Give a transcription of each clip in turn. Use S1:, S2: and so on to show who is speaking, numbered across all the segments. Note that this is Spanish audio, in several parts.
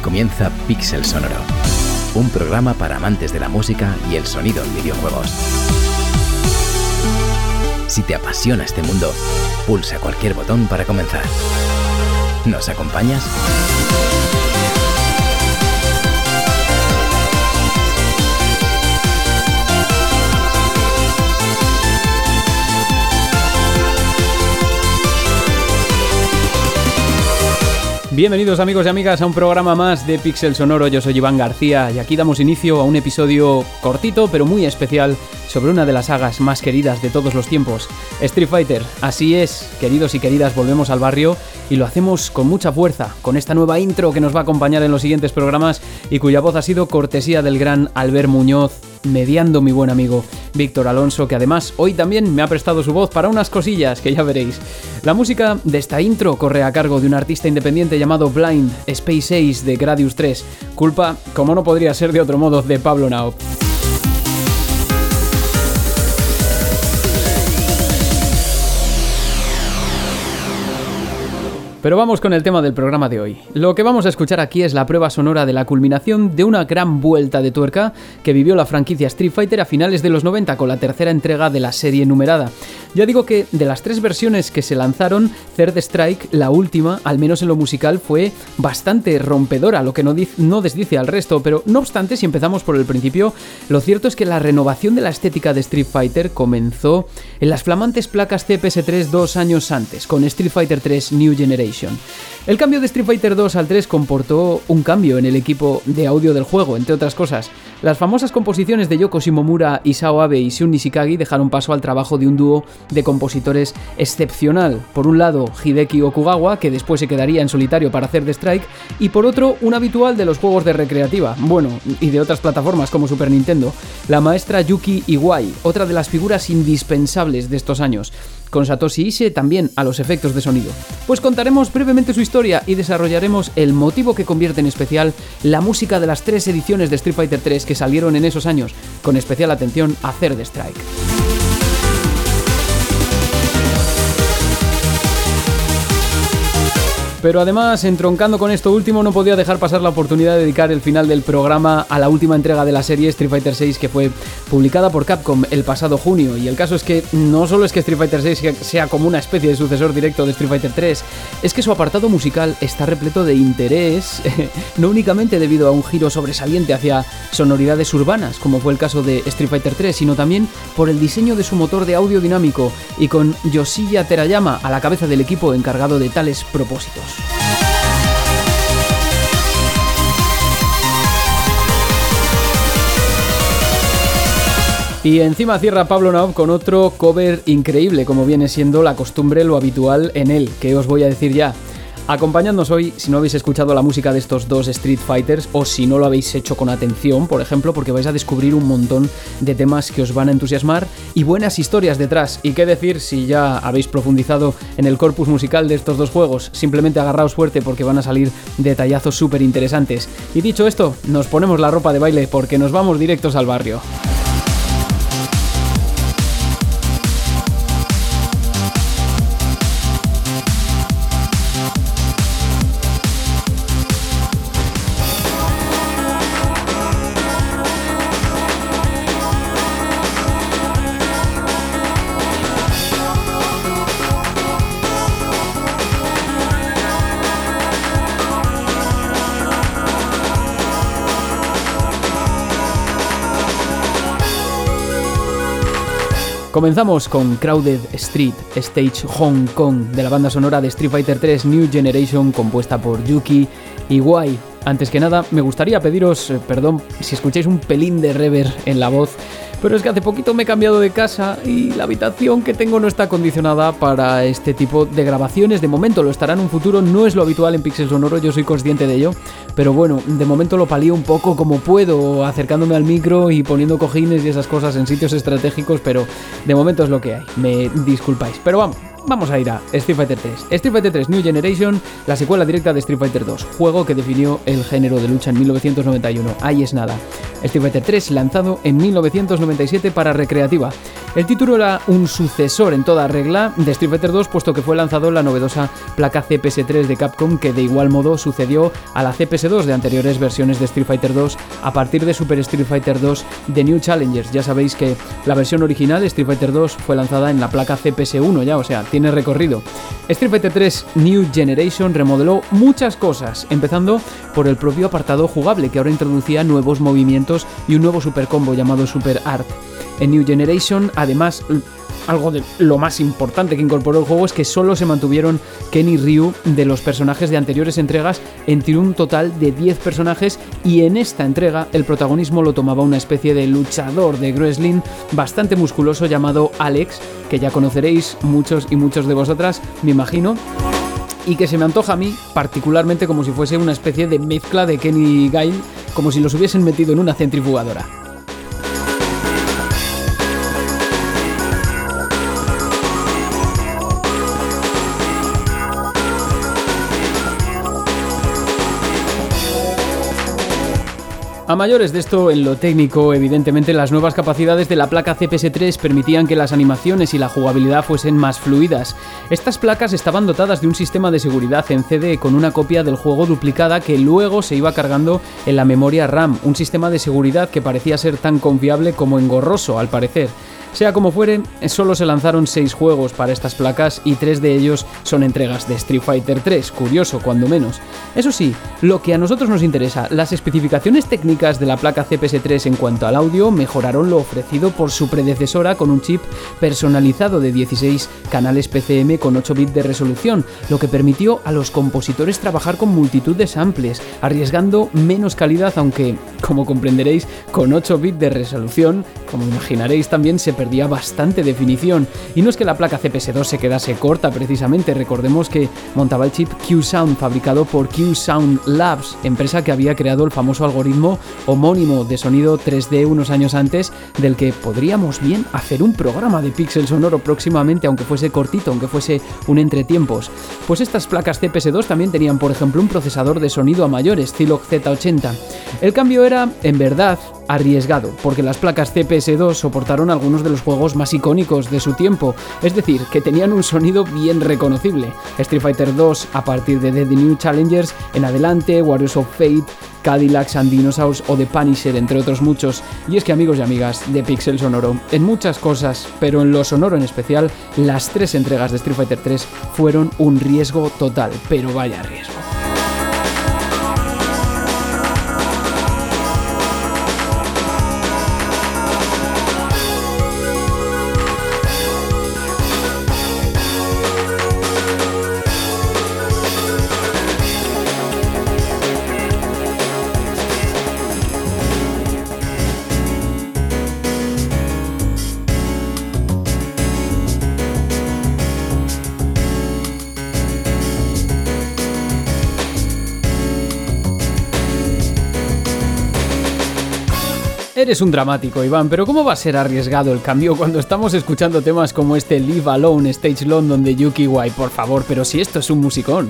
S1: Comienza Pixel Sonoro, un programa para amantes de la música y el sonido en videojuegos. Si te apasiona este mundo, pulsa cualquier botón para comenzar. ¿Nos acompañas?
S2: Bienvenidos amigos y amigas a un programa más de Pixel Sonoro, yo soy Iván García y aquí damos inicio a un episodio cortito pero muy especial sobre una de las sagas más queridas de todos los tiempos, Street Fighter. Así es, queridos y queridas, volvemos al barrio y lo hacemos con mucha fuerza, con esta nueva intro que nos va a acompañar en los siguientes programas y cuya voz ha sido cortesía del gran Albert Muñoz, mediando mi buen amigo Víctor Alonso, que además hoy también me ha prestado su voz para unas cosillas que ya veréis. La música de esta intro corre a cargo de un artista independiente llamado Blind Space Ace de Gradius 3, culpa, como no podría ser de otro modo, de Pablo Nao. Pero vamos con el tema del programa de hoy. Lo que vamos a escuchar aquí es la prueba sonora de la culminación de una gran vuelta de tuerca que vivió la franquicia Street Fighter a finales de los 90 con la tercera entrega de la serie numerada. Ya digo que de las tres versiones que se lanzaron, Third Strike, la última, al menos en lo musical, fue bastante rompedora, lo que no, no desdice al resto, pero no obstante, si empezamos por el principio, lo cierto es que la renovación de la estética de Street Fighter comenzó en las flamantes placas CPS3 dos años antes, con Street Fighter 3 New Generation. El cambio de Street Fighter 2 al 3 comportó un cambio en el equipo de audio del juego, entre otras cosas. Las famosas composiciones de Yoko Shimomura, Isao Abe y Shun Nishikagi dejaron paso al trabajo de un dúo de compositores excepcional. Por un lado, Hideki Okugawa, que después se quedaría en solitario para hacer The Strike, y por otro, un habitual de los juegos de recreativa, bueno, y de otras plataformas como Super Nintendo, la maestra Yuki Iwai, otra de las figuras indispensables de estos años con Satoshi Ishii también a los efectos de sonido. Pues contaremos brevemente su historia y desarrollaremos el motivo que convierte en especial la música de las tres ediciones de Street Fighter 3 que salieron en esos años, con especial atención a Third Strike. Pero además, entroncando con esto último, no podía dejar pasar la oportunidad de dedicar el final del programa a la última entrega de la serie Street Fighter VI que fue publicada por Capcom el pasado junio. Y el caso es que no solo es que Street Fighter VI sea como una especie de sucesor directo de Street Fighter 3, es que su apartado musical está repleto de interés, no únicamente debido a un giro sobresaliente hacia sonoridades urbanas, como fue el caso de Street Fighter 3, sino también por el diseño de su motor de audio dinámico y con Yoshiya Terayama a la cabeza del equipo encargado de tales propósitos. Y encima cierra Pablo Naub con otro cover increíble, como viene siendo la costumbre, lo habitual en él, que os voy a decir ya. Acompañándonos hoy, si no habéis escuchado la música de estos dos Street Fighters o si no lo habéis hecho con atención, por ejemplo, porque vais a descubrir un montón de temas que os van a entusiasmar y buenas historias detrás. Y qué decir si ya habéis profundizado en el corpus musical de estos dos juegos, simplemente agarraos fuerte porque van a salir detallazos súper interesantes. Y dicho esto, nos ponemos la ropa de baile porque nos vamos directos al barrio. Comenzamos con Crowded Street, Stage Hong Kong, de la banda sonora de Street Fighter 3 New Generation, compuesta por Yuki Iwai. Antes que nada, me gustaría pediros eh, perdón si escucháis un pelín de rever en la voz pero es que hace poquito me he cambiado de casa y la habitación que tengo no está acondicionada para este tipo de grabaciones. De momento lo estará en un futuro, no es lo habitual en Pixel Sonoro, yo soy consciente de ello. Pero bueno, de momento lo palío un poco como puedo, acercándome al micro y poniendo cojines y esas cosas en sitios estratégicos, pero de momento es lo que hay. Me disculpáis. Pero vamos, vamos a ir a Street Fighter 3. Street Fighter 3 New Generation, la secuela directa de Street Fighter 2, juego que definió el género de lucha en 1991. Ahí es nada. Street Fighter 3 lanzado en 1997 para recreativa. El título era un sucesor en toda regla de Street Fighter 2, puesto que fue lanzado en la novedosa placa CPS3 de Capcom, que de igual modo sucedió a la CPS2 de anteriores versiones de Street Fighter 2 a partir de Super Street Fighter 2 de New Challengers. Ya sabéis que la versión original de Street Fighter 2 fue lanzada en la placa CPS1 ya, o sea, tiene recorrido. Street Fighter 3 New Generation remodeló muchas cosas, empezando por el propio apartado jugable, que ahora introducía nuevos movimientos y un nuevo super combo llamado Super Art. En New Generation, además, algo de lo más importante que incorporó el juego es que solo se mantuvieron Ken y Ryu de los personajes de anteriores entregas entre un total de 10 personajes y en esta entrega el protagonismo lo tomaba una especie de luchador de wrestling bastante musculoso llamado Alex, que ya conoceréis muchos y muchos de vosotras, me imagino y que se me antoja a mí particularmente como si fuese una especie de mezcla de Kenny y Gail, como si los hubiesen metido en una centrifugadora. A mayores de esto, en lo técnico, evidentemente las nuevas capacidades de la placa CPS3 permitían que las animaciones y la jugabilidad fuesen más fluidas. Estas placas estaban dotadas de un sistema de seguridad en CD con una copia del juego duplicada que luego se iba cargando en la memoria RAM, un sistema de seguridad que parecía ser tan confiable como engorroso al parecer. Sea como fuere, solo se lanzaron 6 juegos para estas placas y 3 de ellos son entregas de Street Fighter 3, curioso cuando menos. Eso sí, lo que a nosotros nos interesa, las especificaciones técnicas de la placa CPS3 en cuanto al audio mejoraron lo ofrecido por su predecesora con un chip personalizado de 16 canales PCM con 8 bits de resolución, lo que permitió a los compositores trabajar con multitud de samples, arriesgando menos calidad, aunque, como comprenderéis, con 8 bits de resolución, como imaginaréis también se perdía bastante definición. Y no es que la placa CPS2 se quedase corta precisamente, recordemos que montaba el chip Q-Sound fabricado por Q-Sound Labs, empresa que había creado el famoso algoritmo homónimo de sonido 3D unos años antes, del que podríamos bien hacer un programa de pixel sonoro próximamente, aunque fuese cortito, aunque fuese un entretiempos. Pues estas placas CPS2 también tenían, por ejemplo, un procesador de sonido a mayores, Zilog Z80. El cambio era, en verdad, arriesgado, porque las placas CPS2 soportaron algunos de los juegos más icónicos de su tiempo, es decir, que tenían un sonido bien reconocible. Street Fighter 2 a partir de The New Challengers en adelante, Warriors of Fate, Cadillacs and Dinosaurs o The Punisher, entre otros muchos. Y es que amigos y amigas de Pixel Sonoro, en muchas cosas, pero en lo sonoro en especial, las tres entregas de Street Fighter 3 fueron un riesgo total, pero vaya riesgo. Eres un dramático, Iván, pero ¿cómo va a ser arriesgado el cambio cuando estamos escuchando temas como este Live Alone Stage London de Yuki Wai? Por favor, pero si esto es un musicón.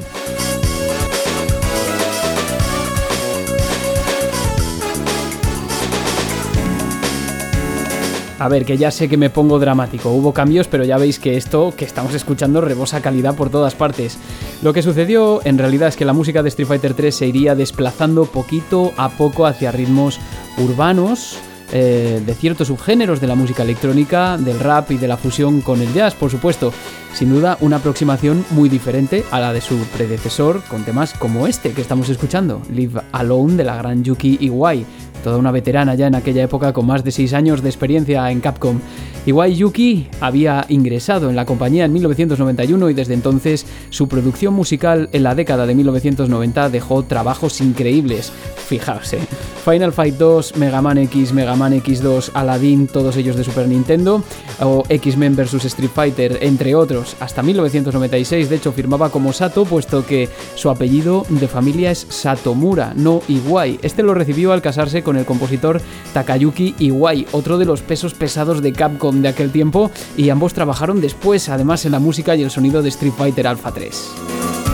S2: A ver, que ya sé que me pongo dramático. Hubo cambios, pero ya veis que esto que estamos escuchando rebosa calidad por todas partes. Lo que sucedió en realidad es que la música de Street Fighter 3 se iría desplazando poquito a poco hacia ritmos urbanos, eh, de ciertos subgéneros de la música electrónica, del rap y de la fusión con el jazz, por supuesto. Sin duda, una aproximación muy diferente a la de su predecesor, con temas como este que estamos escuchando, Live Alone de la gran Yuki Iwai, toda una veterana ya en aquella época con más de 6 años de experiencia en Capcom. Iwai Yuki había ingresado en la compañía en 1991 y desde entonces su producción musical en la década de 1990 dejó trabajos increíbles. Fijaos, ¿eh? Final Fight 2, Mega Man X, Mega Man X2, Aladdin, todos ellos de Super Nintendo, o X-Men vs Street Fighter, entre otros. Hasta 1996, de hecho, firmaba como Sato, puesto que su apellido de familia es Satomura, no Iwai. Este lo recibió al casarse con el compositor Takayuki Iwai, otro de los pesos pesados de Capcom de aquel tiempo, y ambos trabajaron después, además, en la música y el sonido de Street Fighter Alpha 3.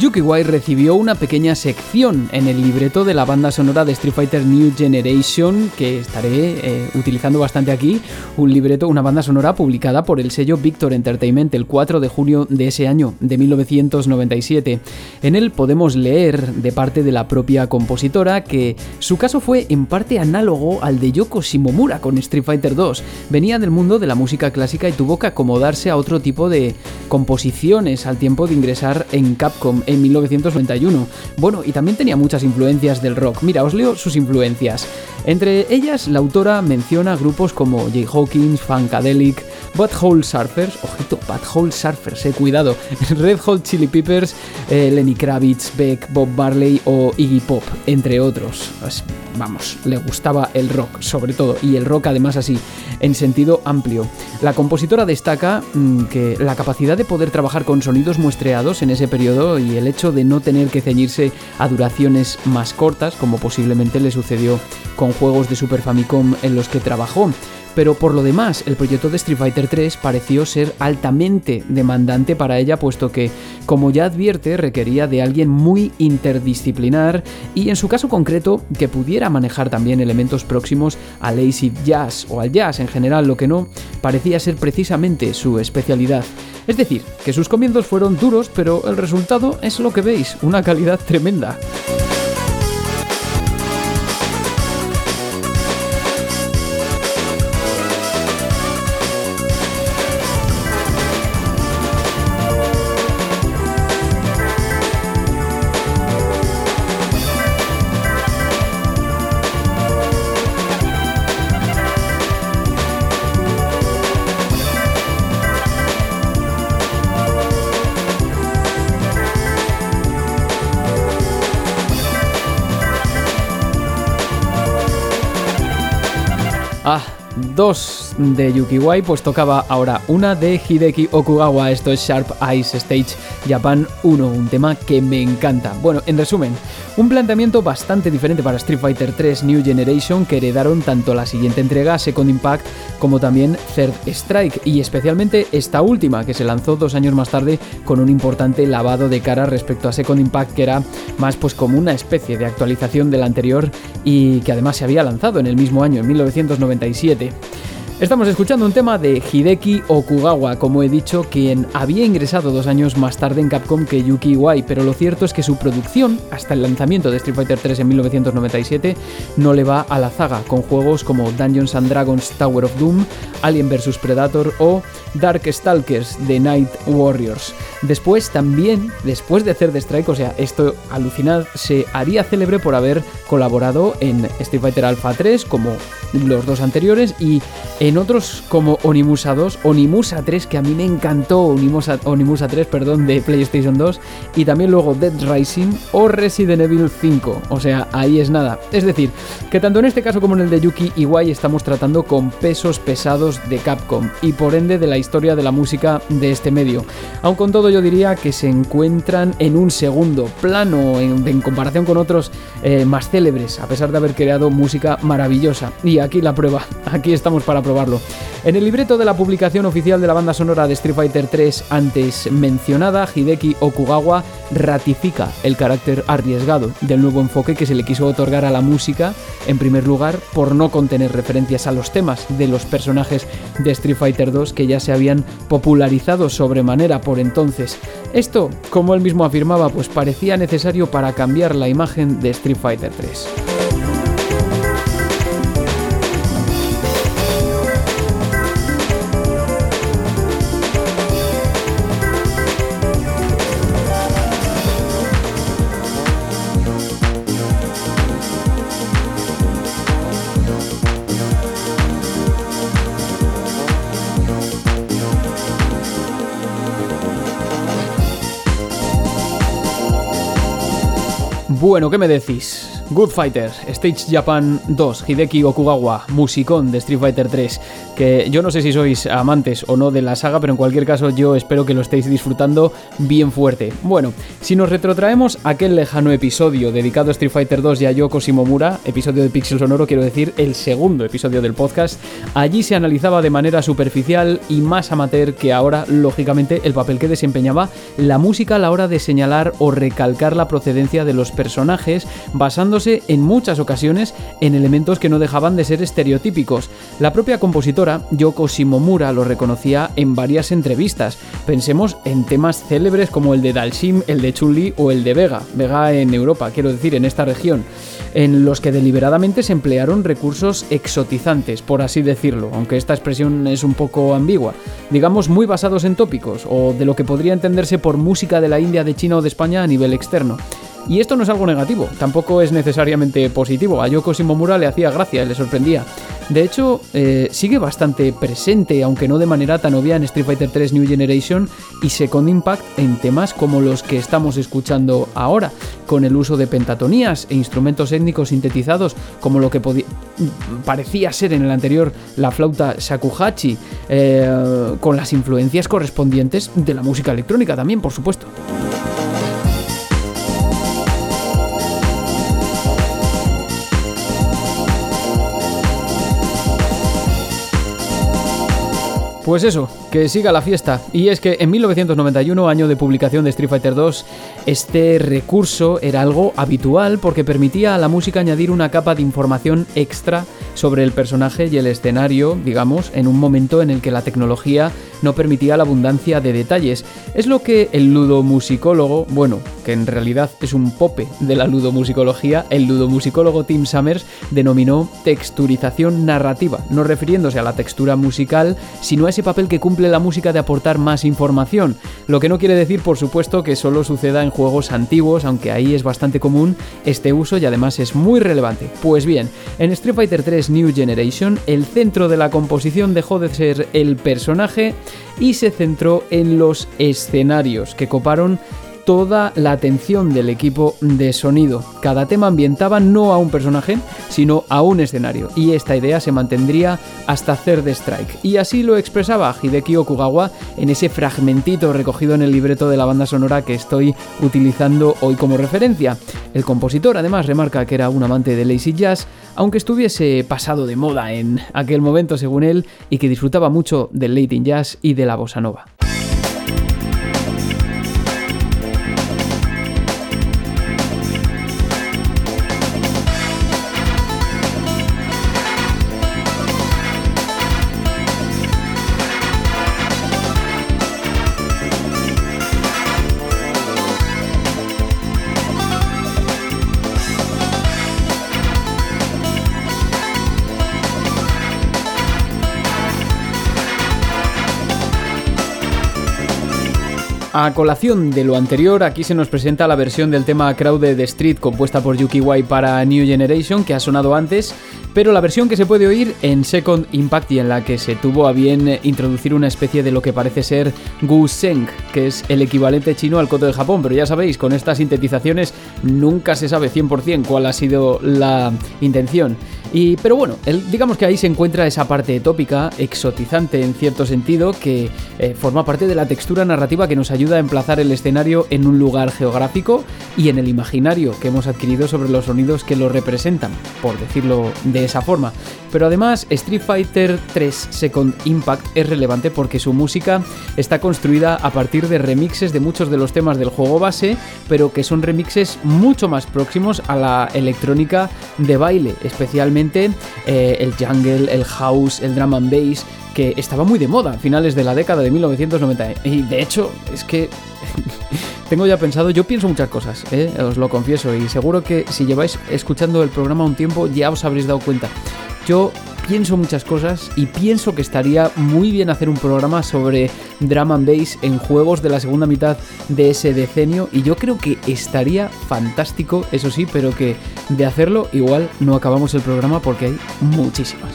S2: Yuki Wai recibió una pequeña sección en el libreto de la banda sonora de Street Fighter New Generation, que estaré eh, utilizando bastante aquí, un libreto, una banda sonora publicada por el sello Victor Entertainment el 4 de junio de ese año, de 1997. En él podemos leer de parte de la propia compositora que su caso fue en parte análogo al de Yoko Shimomura con Street Fighter 2. Venía del mundo de la música clásica y tuvo que acomodarse a otro tipo de composiciones al tiempo de ingresar en Capcom en 1991. Bueno, y también tenía muchas influencias del rock. Mira, os leo sus influencias. Entre ellas, la autora menciona grupos como Jay Hawkins, Funkadelic, Butthole Surfers, ojito, Butthole Surfers, eh, cuidado, Red Hot Chili Peppers, eh, Lenny Kravitz, Beck, Bob Marley o Iggy Pop, entre otros. Pues, vamos, le gustaba el rock, sobre todo, y el rock además así, en sentido amplio. La compositora destaca mm, que la capacidad de poder trabajar con sonidos muestreados en ese periodo y el hecho de no tener que ceñirse a duraciones más cortas, como posiblemente le sucedió con juegos de Super Famicom en los que trabajó pero por lo demás el proyecto de Street Fighter 3 pareció ser altamente demandante para ella puesto que, como ya advierte, requería de alguien muy interdisciplinar y en su caso concreto que pudiera manejar también elementos próximos al acid jazz o al jazz en general, lo que no parecía ser precisamente su especialidad. Es decir, que sus comienzos fueron duros, pero el resultado es lo que veis, una calidad tremenda. あ2 de Yukiwai, pues tocaba ahora una de Hideki Okugawa. Esto es Sharp Eyes Stage Japan 1, un tema que me encanta. Bueno, en resumen, un planteamiento bastante diferente para Street Fighter 3 New Generation que heredaron tanto la siguiente entrega, Second Impact, como también Third Strike, y especialmente esta última, que se lanzó dos años más tarde con un importante lavado de cara respecto a Second Impact, que era más pues como una especie de actualización del anterior y que además se había lanzado en el mismo año, en 1997. Saturday. Estamos escuchando un tema de Hideki Okugawa, como he dicho, quien había ingresado dos años más tarde en Capcom que Yuki Iwai, pero lo cierto es que su producción, hasta el lanzamiento de Street Fighter 3 en 1997, no le va a la zaga, con juegos como Dungeons and Dragons Tower of Doom, Alien vs Predator o Dark Stalkers The Night Warriors. Después también, después de hacer The Strike, o sea, esto alucinad, se haría célebre por haber colaborado en Street Fighter Alpha 3 como los dos anteriores y otros como Onimusa 2, Onimusa 3 que a mí me encantó, Onimusa, Onimusa 3, perdón, de PlayStation 2 y también luego Dead Rising o Resident Evil 5, o sea, ahí es nada. Es decir, que tanto en este caso como en el de Yuki Iwai estamos tratando con pesos pesados de Capcom y por ende de la historia de la música de este medio. Aun con todo yo diría que se encuentran en un segundo plano en, comparación con otros eh, más célebres, a pesar de haber creado música maravillosa. Y aquí la prueba, aquí estamos para En el libreto de la publicación oficial de la banda sonora de Street Fighter 3 antes mencionada, Hideki Okugawa ratifica el carácter arriesgado del nuevo enfoque que se le quiso otorgar a la música, en primer lugar por no contener referencias a los temas de los personajes de Street Fighter 2 que ya se habían popularizado sobremanera por entonces. Esto, como él mismo afirmaba, pues parecía necesario para cambiar la imagen de Street Fighter 3. Bueno, ¿qué me decís? Good Fighter, Stage Japan 2, Hideki Okugawa, musicón de Street Fighter 3, que yo no sé si sois amantes o no de la saga, pero en cualquier caso yo espero que lo estéis disfrutando bien fuerte. Bueno, si nos retrotraemos a aquel lejano episodio dedicado a Street Fighter 2 y a Yoko Shimomura, episodio de Pixel Sonoro, quiero decir, el segundo episodio del podcast, allí se analizaba de manera superficial y más amateur que ahora, lógicamente, el papel que desempeñaba la música a la hora de señalar o recalcar la procedencia de los personajes, basándose en muchas ocasiones en elementos que no dejaban de ser estereotípicos. La propia compositora, Yoko Shimomura, lo reconocía en varias entrevistas. Pensemos en temas célebres como el de Dalsim, el de Chun-Li o el de Vega, Vega en Europa, quiero decir, en esta región, en los que deliberadamente se emplearon recursos exotizantes, por así decirlo, aunque esta expresión es un poco ambigua, digamos muy basados en tópicos o de lo que podría entenderse por música de la India, de China o de España a nivel externo. Y esto no es algo negativo, tampoco es necesariamente positivo. A Yoko Shimomura le hacía gracia, le sorprendía. De hecho, eh, sigue bastante presente, aunque no de manera tan obvia, en Street Fighter 3 New Generation y Second Impact en temas como los que estamos escuchando ahora, con el uso de pentatonías e instrumentos étnicos sintetizados, como lo que parecía ser en el anterior la flauta shakuhachi, eh, con las influencias correspondientes de la música electrónica también, por supuesto. Pues eso, que siga la fiesta. Y es que en 1991, año de publicación de Street Fighter 2, este recurso era algo habitual porque permitía a la música añadir una capa de información extra sobre el personaje y el escenario, digamos, en un momento en el que la tecnología no permitía la abundancia de detalles. Es lo que el ludomusicólogo, bueno, que en realidad es un pope de la ludomusicología, el ludomusicólogo Tim Summers denominó texturización narrativa, no refiriéndose a la textura musical, sino a papel que cumple la música de aportar más información, lo que no quiere decir por supuesto que solo suceda en juegos antiguos, aunque ahí es bastante común este uso y además es muy relevante. Pues bien, en Street Fighter 3 New Generation, el centro de la composición dejó de ser el personaje y se centró en los escenarios que coparon toda la atención del equipo de sonido. Cada tema ambientaba no a un personaje, sino a un escenario, y esta idea se mantendría hasta Third Strike. Y así lo expresaba Hideki Okugawa en ese fragmentito recogido en el libreto de la banda sonora que estoy utilizando hoy como referencia. El compositor además remarca que era un amante de lazy jazz, aunque estuviese pasado de moda en aquel momento según él, y que disfrutaba mucho del Latin Jazz y de la bossa nova. A colación de lo anterior, aquí se nos presenta la versión del tema Crowded Street compuesta por Yuki Wai para New Generation, que ha sonado antes, pero la versión que se puede oír en Second Impact y en la que se tuvo a bien introducir una especie de lo que parece ser Gu Seng, que es el equivalente chino al coto de Japón, pero ya sabéis, con estas sintetizaciones nunca se sabe 100% cuál ha sido la intención. Y, pero bueno, digamos que ahí se encuentra esa parte tópica, exotizante en cierto sentido, que eh, forma parte de la textura narrativa que nos ayuda a emplazar el escenario en un lugar geográfico y en el imaginario que hemos adquirido sobre los sonidos que lo representan, por decirlo de esa forma. Pero además, Street Fighter 3 Second Impact es relevante porque su música está construida a partir de remixes de muchos de los temas del juego base, pero que son remixes mucho más próximos a la electrónica de baile, especialmente eh, el jungle, el house, el drum and bass, que estaba muy de moda a finales de la década de 1990. Y de hecho, es que tengo ya pensado, yo pienso muchas cosas, ¿eh? os lo confieso, y seguro que si lleváis escuchando el programa un tiempo ya os habréis dado cuenta. Yo pienso muchas cosas y pienso que estaría muy bien hacer un programa sobre drum and bass en juegos de la segunda mitad de ese decenio y yo creo que estaría fantástico, eso sí, pero que de hacerlo igual no acabamos el programa porque hay muchísimas.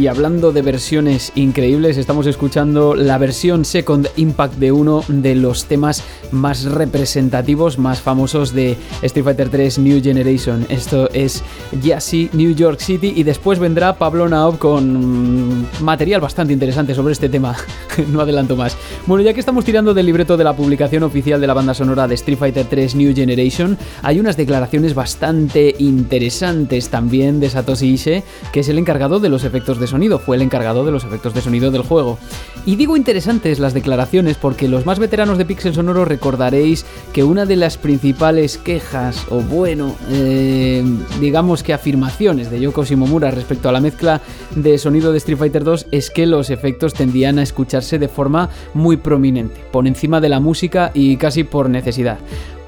S2: Y hablando de versiones increíbles, estamos escuchando la versión Second Impact de uno de los temas más representativos, más famosos de Street Fighter 3 New Generation. Esto es Yassi New York City y después vendrá Pablo Naob con material bastante interesante sobre este tema. no adelanto más. Bueno, ya que estamos tirando del libreto de la publicación oficial de la banda sonora de Street Fighter 3 New Generation, hay unas declaraciones bastante interesantes también de Satoshi Ishii, que es el encargado de los efectos de sonido, fue el encargado de los efectos de sonido del juego. Y digo interesantes las declaraciones porque los más veteranos de Pixel Sonoro recordaréis que una de las principales quejas, o bueno, eh, digamos que afirmaciones de Yoko Shimomura respecto a la mezcla de sonido de Street Fighter 2 es que los efectos tendían a escucharse de forma muy prominente, por encima de la música y casi por necesidad.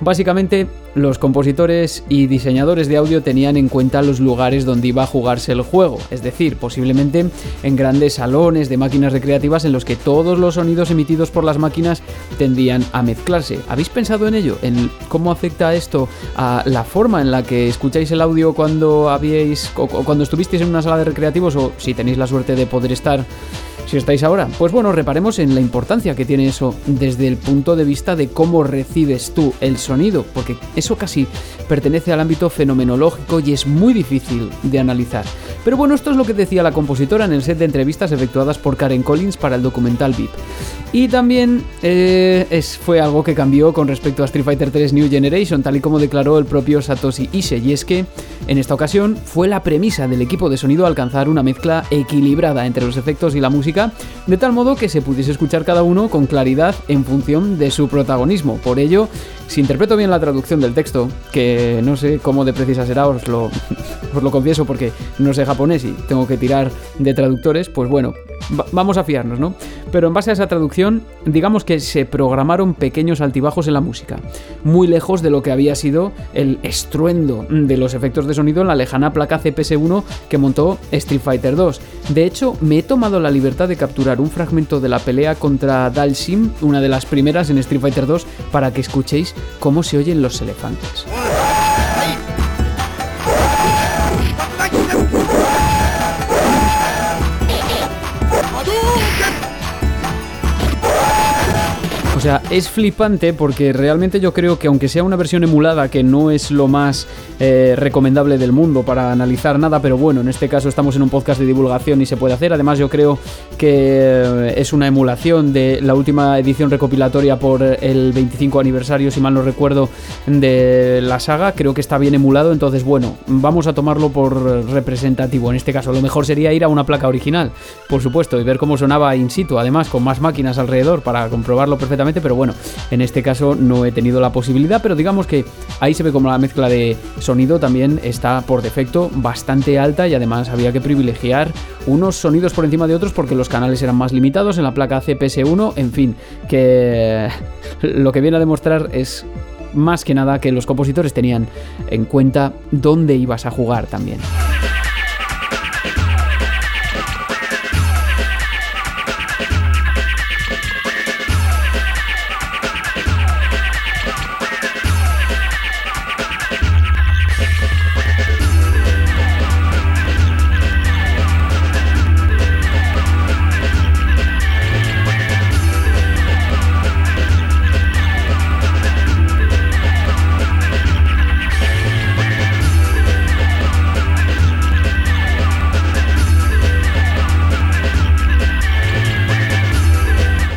S2: Básicamente, los compositores y diseñadores de audio tenían en cuenta los lugares donde iba a jugarse el juego, es decir, posiblemente en grandes salones de máquinas recreativas en los que todos los sonidos emitidos por las máquinas tendían a mezclarse. ¿Habéis pensado en ello? ¿En cómo afecta esto a la forma en la que escucháis el audio cuando habíais cuando estuvisteis en una sala de recreativos o si tenéis la suerte de poder estar si estáis ahora. Pues bueno, reparemos en la importancia que tiene eso desde el punto de vista de cómo recibes tú el sonido, porque eso casi pertenece al ámbito fenomenológico y es muy difícil de analizar. Pero bueno, esto es lo que decía la compositora en el set de entrevistas efectuadas por Karen Collins para el documental VIP. Y también eh, fue algo que cambió con respecto a Street Fighter 3 New Generation, tal y como declaró el propio Satoshi Ishii, y es que en esta ocasión fue la premisa del equipo de sonido alcanzar una mezcla equilibrada entre los efectos y la música, de tal modo que se pudiese escuchar cada uno con claridad en función de su protagonismo. Por ello, si interpreto bien la traducción del texto, que no sé cómo de precisa será, os lo, confieso porque no sé japonés y tengo que tirar de traductores, pues bueno, vamos a fiarnos, ¿no? Pero en base a esa traducción, digamos que se programaron pequeños altibajos en la música, muy lejos de lo que había sido el estruendo de los efectos de sonido en la lejana placa CPS-1 que montó Street Fighter 2. De hecho, me he tomado la libertad de capturar un fragmento de la pelea contra Dalsim, una de las primeras en Street Fighter 2, para que escuchéis cómo se oyen los elefantes. Sea, es flipante porque realmente yo creo que aunque sea una versión emulada, que no es lo más eh, recomendable del mundo para analizar nada, pero bueno, en este caso estamos en un podcast de divulgación y se puede hacer. Además yo creo que eh, es una emulación de la última edición recopilatoria por el 25 aniversario, si mal no recuerdo, de la saga. Creo que está bien emulado, entonces bueno, vamos a tomarlo por representativo. En este caso, lo mejor sería ir a una placa original, por supuesto, y ver cómo sonaba in situ, además con más máquinas alrededor para comprobarlo perfectamente pero bueno, en este caso no he tenido la posibilidad, pero digamos que ahí se ve como la mezcla de sonido también está por defecto bastante alta y además había que privilegiar unos sonidos por encima de otros porque los canales eran más limitados en la placa CPS1, en fin, que lo que viene a demostrar es más que nada que los compositores tenían en cuenta dónde ibas a jugar también.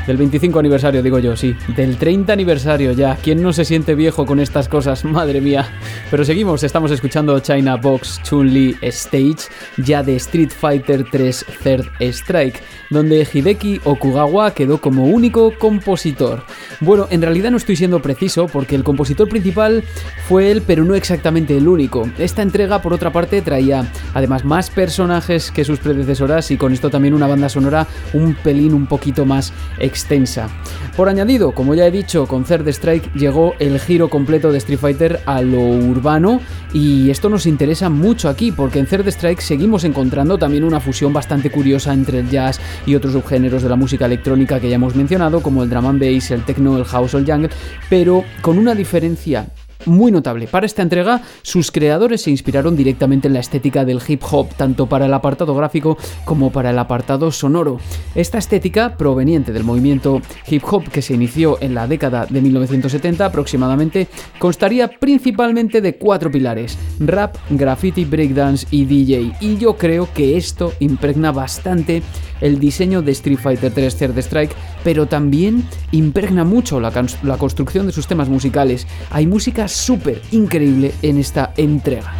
S2: Del 25 aniversario, digo yo, sí. Del 30 aniversario ya. ¿Quién no se siente viejo con estas cosas? Madre mía. Pero seguimos, estamos escuchando China Box Chun-Li Stage, ya de Street Fighter 3 Third Strike, donde Hideki Okugawa quedó como único compositor. Bueno, en realidad no estoy siendo preciso porque el compositor principal fue él, pero no exactamente el único. Esta entrega, por otra parte, traía además más personajes que sus predecesoras y con esto también una banda sonora un pelín un poquito más extensa. Por añadido, como ya he dicho, con Third Strike llegó el giro completo de Street Fighter a lo urbano y esto nos interesa mucho aquí porque en Third Strike seguimos encontrando también una fusión bastante curiosa entre el jazz y otros subgéneros de la música electrónica que ya hemos mencionado como el drum and bass, el techno, el house o el jungle, pero con una diferencia muy notable. Para esta entrega, sus creadores se inspiraron directamente en la estética del hip hop, tanto para el apartado gráfico como para el apartado sonoro. Esta estética, proveniente del movimiento hip hop que se inició en la década de 1970 aproximadamente, constaría principalmente de cuatro pilares: rap, graffiti, breakdance y DJ. Y yo creo que esto impregna bastante el diseño de Street Fighter 3 Third Strike, pero también impregna mucho la, la construcción de sus temas musicales. Hay música súper increíble en esta entrega.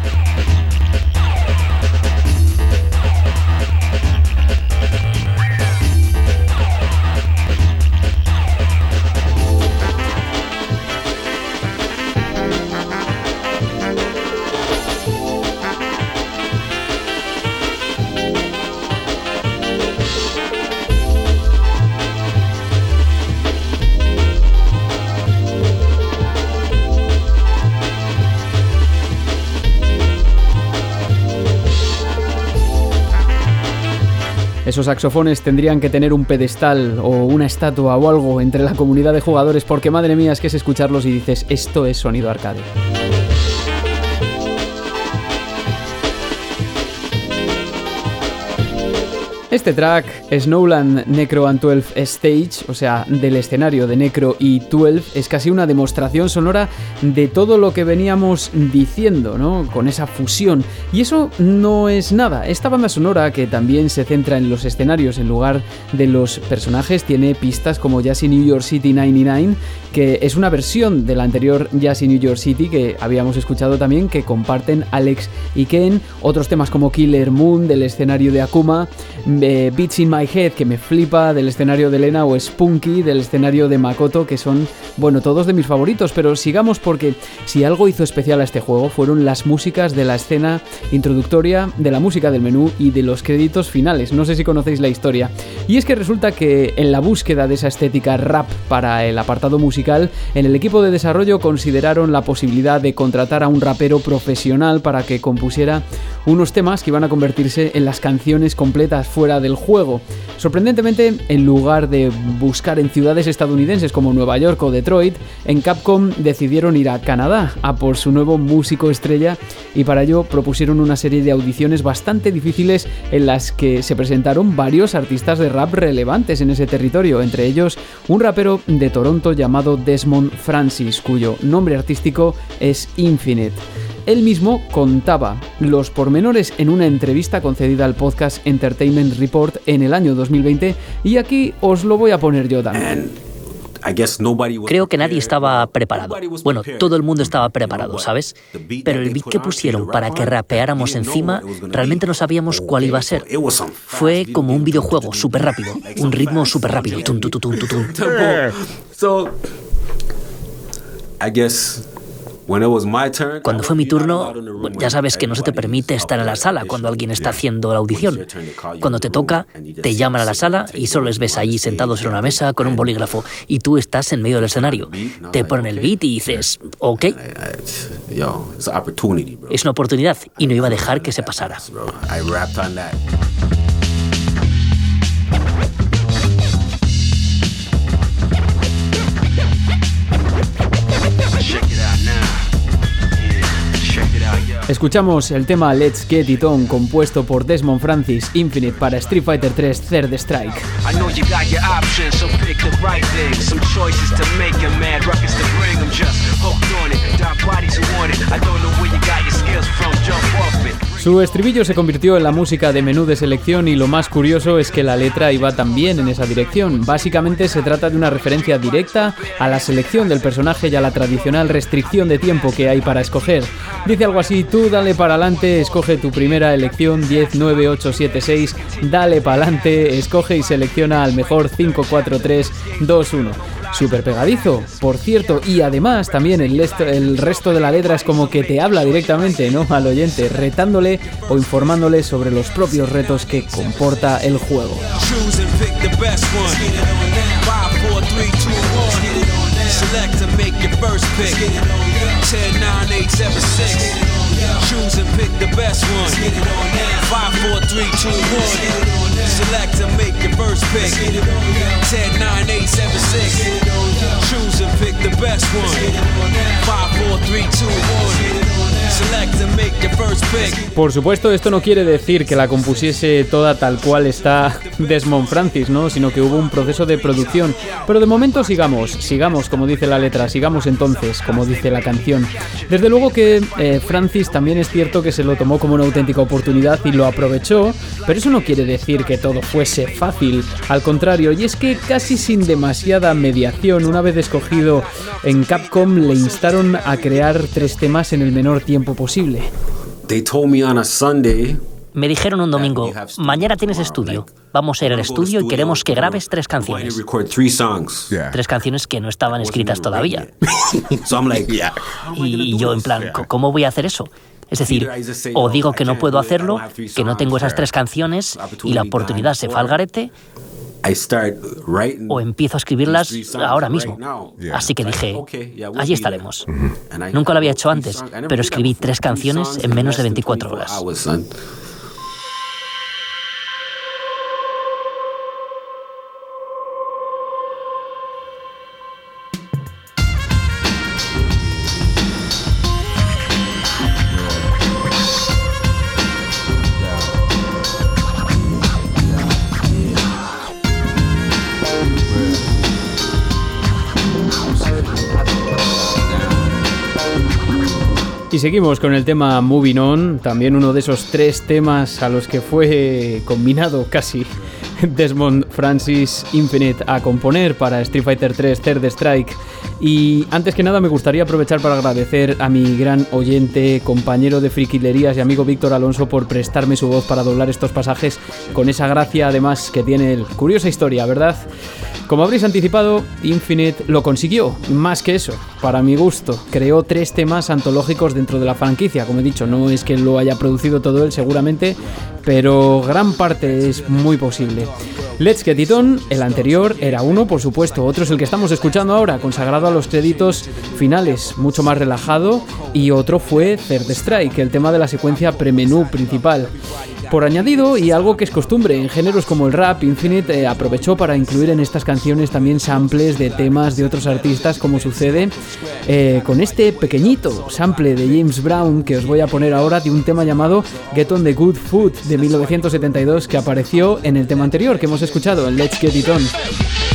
S2: Esos saxofones tendrían que tener un pedestal o una estatua o algo entre la comunidad de jugadores porque madre mía es que es escucharlos y dices esto es sonido arcade. Este track, Snowland Necro and 12 Stage, o sea, del escenario de Necro y 12, es casi una demostración sonora de todo lo que veníamos diciendo, ¿no? Con esa fusión. Y eso no es nada. Esta banda sonora, que también se centra en los escenarios en lugar de los personajes, tiene pistas como Jazzy New York City 99, que es una versión de la anterior Jazzy New York City que habíamos escuchado también, que comparten Alex y Ken. Otros temas como Killer Moon del escenario de Akuma. Beats in My Head, que me flipa, del escenario de Elena, o Spunky, del escenario de Makoto, que son, bueno, todos de mis favoritos, pero sigamos porque si algo hizo especial a este juego fueron las músicas de la escena introductoria, de la música del menú y de los créditos finales. No sé si conocéis la historia. Y es que resulta que en la búsqueda de esa estética rap para el apartado musical, en el equipo de desarrollo consideraron la posibilidad de contratar a un rapero profesional para que compusiera unos temas que iban a convertirse en las canciones completas fuera del juego. Sorprendentemente, en lugar de buscar en ciudades estadounidenses como Nueva York o Detroit, en Capcom decidieron ir a Canadá a por su nuevo músico estrella y para ello propusieron una serie de audiciones bastante difíciles en las que se presentaron varios artistas de rap relevantes en ese territorio, entre ellos un rapero de Toronto llamado Desmond Francis, cuyo nombre artístico es Infinite. Él mismo contaba los pormenores en una entrevista concedida al podcast Entertainment Report en el año 2020 y aquí os lo voy a poner yo también.
S3: Creo que nadie estaba preparado. Bueno, todo el mundo estaba preparado, ¿sabes? Pero el beat que pusieron para que rapeáramos encima, realmente no sabíamos cuál iba a ser. Fue como un videojuego súper rápido, un ritmo súper rápido. Tum, tum, tum, cuando fue mi turno, ya sabes que no se te permite estar en la sala cuando alguien está haciendo la audición. Cuando te toca, te llaman a la sala y solo les ves allí sentados en una mesa con un bolígrafo y tú estás en medio del escenario. Te ponen el beat y dices, ok. Es una oportunidad y no iba a dejar que se pasara.
S2: Escuchamos el tema Let's Get It On compuesto por Desmond Francis Infinite para Street Fighter 3 Third Strike. I know you got your options, so pick the right thing. Some choices to make you mad, records to bring them just hooked on it. Dark bodies who want it. I don't know Su estribillo se convirtió en la música de menú de selección y lo más curioso es que la letra iba también en esa dirección. Básicamente se trata de una referencia directa a la selección del personaje y a la tradicional restricción de tiempo que hay para escoger. Dice algo así, tú dale para adelante, escoge tu primera elección 10, 9, 8, 7, 6, dale para adelante, escoge y selecciona al mejor 5, 4, 3, 2, 1 súper pegadizo, por cierto, y además también el, resto de la letra es como que te habla directamente ¿no? al oyente, retándole o informándole sobre los propios retos que comporta el juego. Choose and pick the best one. 5, 4, 3,
S4: Select and make your first pick. 10, 9, 8, 7, 6. Choose and pick the best one. 5, 4, 3, 2, 1.
S2: Por supuesto, esto no quiere decir que la compusiese toda tal cual está Desmond Francis, ¿no? Sino que hubo un proceso de producción. Pero de momento sigamos, sigamos como dice la letra, sigamos entonces como dice la canción. Desde luego que eh, Francis también es cierto que se lo tomó como una auténtica oportunidad y lo aprovechó, pero eso no quiere decir que todo fuese fácil. Al contrario, y es que casi sin demasiada mediación, una vez escogido en Capcom, le instaron a crear tres temas en el menor tiempo posible.
S3: Me dijeron un domingo, mañana tienes estudio. Vamos a ir al estudio y queremos que grabes tres canciones. Tres canciones que no estaban escritas todavía. Y yo en plan, ¿cómo voy a hacer eso? Es decir, o digo que no puedo hacerlo, que no tengo esas tres canciones y la oportunidad se fue al garete, o empiezo a escribirlas ahora mismo. Así que dije, allí estaremos. Nunca lo había hecho antes, pero escribí tres canciones en menos de 24 horas.
S2: Y seguimos con el tema Moving On, también uno de esos tres temas a los que fue combinado casi Desmond Francis Infinite a componer para Street Fighter 3 Third Strike. Y antes que nada me gustaría aprovechar para agradecer a mi gran oyente, compañero de friquilerías y amigo Víctor Alonso por prestarme su voz para doblar estos pasajes con esa gracia además que tiene el curiosa historia, ¿verdad? Como habréis anticipado, Infinite lo consiguió, más que eso, para mi gusto. Creó tres temas antológicos dentro de la franquicia, como he dicho, no es que lo haya producido todo él seguramente, pero gran parte es muy posible. Let's Get It On, el anterior era uno, por supuesto, otro es el que estamos escuchando ahora, consagrado a los créditos finales, mucho más relajado, y otro fue Third Strike, el tema de la secuencia premenú principal. Por añadido, y algo que es costumbre en géneros como el rap, Infinite eh, aprovechó para incluir en estas canciones también samples de temas de otros artistas, como sucede eh, con este pequeñito sample de James Brown que os voy a poner ahora de un tema llamado Get on the Good Food de 1972 que apareció en el tema anterior que hemos escuchado, en Let's Get It On.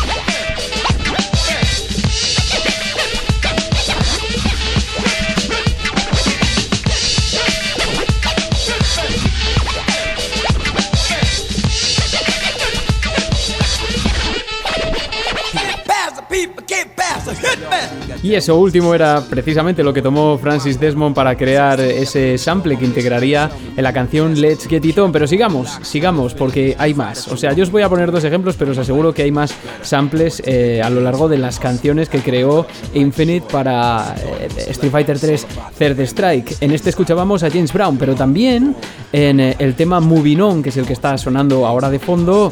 S2: Y eso último era precisamente lo que tomó Francis Desmond para crear ese sample que integraría en la canción Let's Get It On. Pero sigamos, sigamos, porque hay más. O sea, yo os voy a poner dos ejemplos, pero os aseguro que hay más samples eh, a lo largo de las canciones que creó Infinite para eh, Street Fighter 3 Third Strike. En este escuchábamos a James Brown, pero también en eh, el tema Moving On, que es el que está sonando ahora de fondo,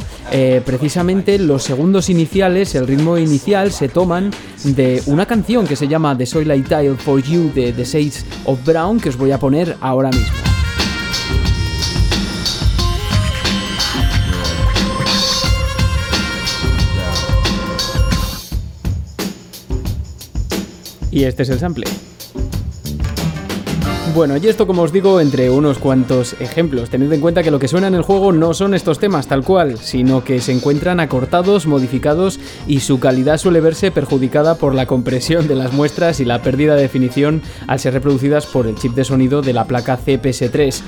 S2: precisamente los segundos iniciales, el ritmo inicial, se toman de una canción que se llama The Soil I Tile for You de The Shades of Brown que os voy a poner ahora mismo. Y este es el sample. Bueno, y esto como os digo entre unos cuantos ejemplos. Tened en cuenta que lo que suena en el juego no son estos temas tal cual, sino que se encuentran acortados, modificados y su calidad suele verse perjudicada por la compresión de las muestras y la pérdida de definición al ser reproducidas por el chip de sonido de la placa CPS3.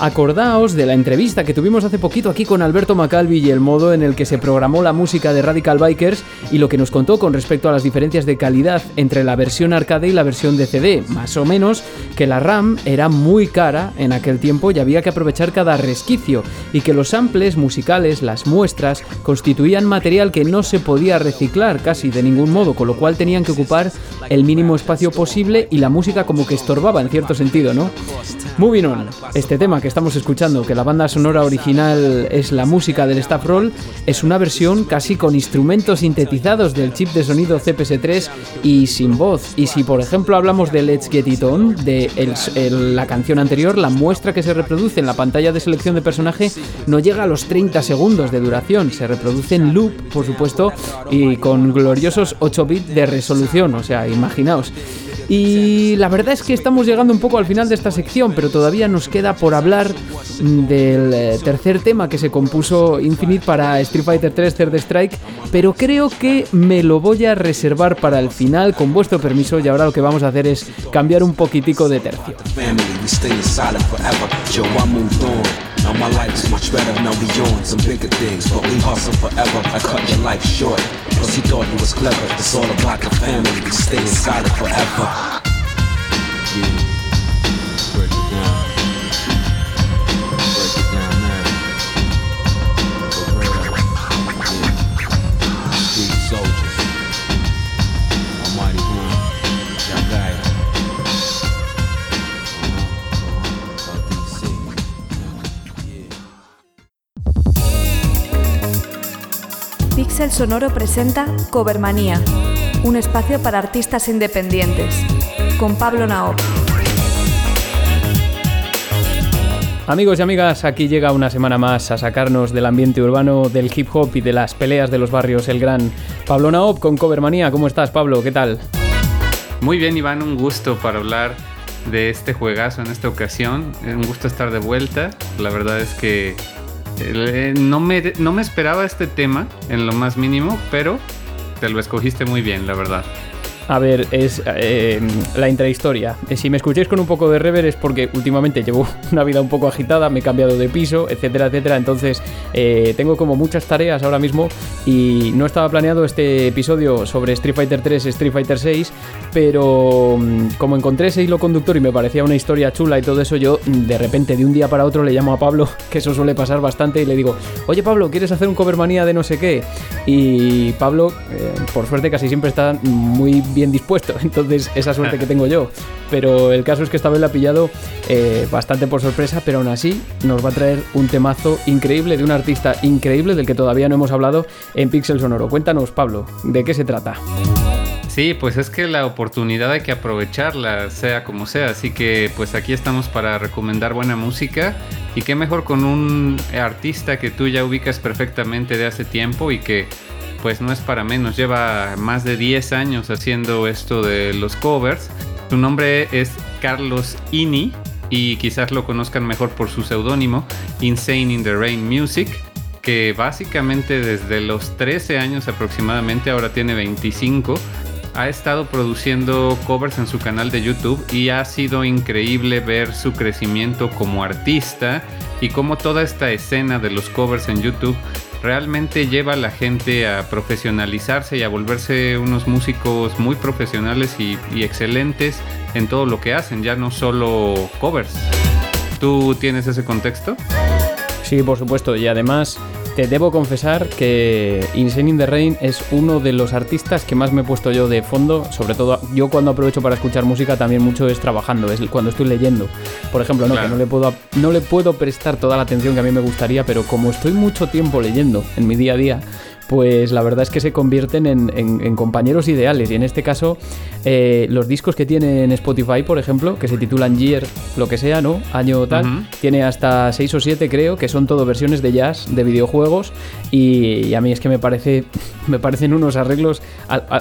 S2: Acordaos de la entrevista que tuvimos hace poquito aquí con Alberto Macalvi y el modo en el que se programó la música de Radical Bikers y lo que nos contó con respecto a las diferencias de calidad entre la versión arcade y la versión de CD, más o menos que la RAM era muy cara en aquel tiempo y había que aprovechar cada resquicio, y que los samples musicales, las muestras, constituían material que no se podía reciclar casi de ningún modo, con lo cual tenían que ocupar el mínimo espacio posible y la música como que estorbaba en cierto sentido, ¿no? Moving on, este tema que estamos escuchando, que la banda sonora original es la música del Staff Roll, es una versión casi con instrumentos sintetizados del chip de sonido CPS3 y sin voz. Y si por ejemplo hablamos de Let's Get It On, de la canción anterior, la muestra que se reproduce en la pantalla de selección de personaje no llega a los 30 segundos de duración, se reproduce en loop, por supuesto, y con gloriosos 8 bits de resolución, o sea, imaginaos. Y la verdad es que estamos llegando un poco al final de esta sección, pero todavía nos queda por hablar del eh, tercer tema que se compuso Infinite para Street Fighter 3 Third Strike, pero creo que me lo voy a reservar para el final con vuestro permiso y ahora lo que vamos a hacer es cambiar un poquitico de tercio. Now my life's much better, now we on some bigger things But we hustle forever, I cut your life short Cause you thought you was clever, it's all about the family. We stay inside it forever. Yeah.
S5: El Sonoro presenta Covermanía, un espacio para artistas independientes, con Pablo Naop.
S2: Amigos y amigas, aquí llega una semana más a sacarnos del ambiente urbano, del hip hop y de las peleas de los barrios el gran Pablo Naop con Covermanía. ¿Cómo estás, Pablo? ¿Qué tal?
S6: Muy bien, Iván, un gusto para hablar de este juegazo en esta ocasión. Un gusto estar de vuelta. La verdad es que no me, no me esperaba este tema en lo más mínimo, pero te lo escogiste muy bien, la verdad.
S2: A ver, es eh, la intrahistoria. Eh, si me escucháis con un poco de rever es porque últimamente llevo una vida un poco agitada, me he cambiado de piso, etcétera, etcétera. Entonces eh, tengo como muchas tareas ahora mismo y no estaba planeado este episodio sobre Street Fighter 3, Street Fighter 6, pero mm, como encontré ese hilo conductor y me parecía una historia chula y todo eso, yo mm, de repente de un día para otro le llamo a Pablo, que eso suele pasar bastante, y le digo, oye Pablo, ¿quieres hacer un cover manía de no sé qué? Y Pablo, por suerte, casi siempre está muy bien dispuesto. Entonces, esa suerte que tengo yo. Pero el caso es que esta vez la ha pillado eh, bastante por sorpresa, pero aún así nos va a traer un temazo increíble de un artista increíble del que todavía no hemos hablado en Pixel Sonoro. Cuéntanos, Pablo, ¿de qué se trata?
S6: Sí, pues es que la oportunidad hay que aprovecharla, sea como sea. Así que pues aquí estamos para recomendar buena música. Y qué mejor con un artista que tú ya ubicas perfectamente de hace tiempo y que pues no es para menos, lleva más de 10 años haciendo esto de los covers. Su nombre es Carlos Ini y quizás lo conozcan mejor por su seudónimo Insane in the Rain Music, que básicamente desde los 13 años aproximadamente, ahora tiene 25, ha estado produciendo covers en su canal de YouTube y ha sido increíble ver su crecimiento como artista y cómo toda esta escena de los covers en YouTube realmente lleva a la gente a profesionalizarse y a volverse unos músicos muy profesionales y, excelentes en todo lo que hacen, ya no solo covers. ¿Tú tienes ese contexto?
S2: Sí, por supuesto, y además te debo confesar que Insane in the Rain es uno de los artistas que más me he puesto yo de fondo, sobre todo yo cuando aprovecho para escuchar música también mucho es trabajando, es cuando estoy leyendo. Por ejemplo, no, que no le, puedo, no le puedo prestar toda la atención que a mí me gustaría, pero como estoy mucho tiempo leyendo en mi día a día, pues la verdad es que se convierten en, compañeros ideales. Y en este caso, eh, los discos que tiene en Spotify, por ejemplo, que se titulan Year, lo que sea, ¿no? Año tal, tiene hasta 6 o 7, creo, que son todo versiones de jazz, de videojuegos. Y, a mí es que me parece me parecen unos arreglos.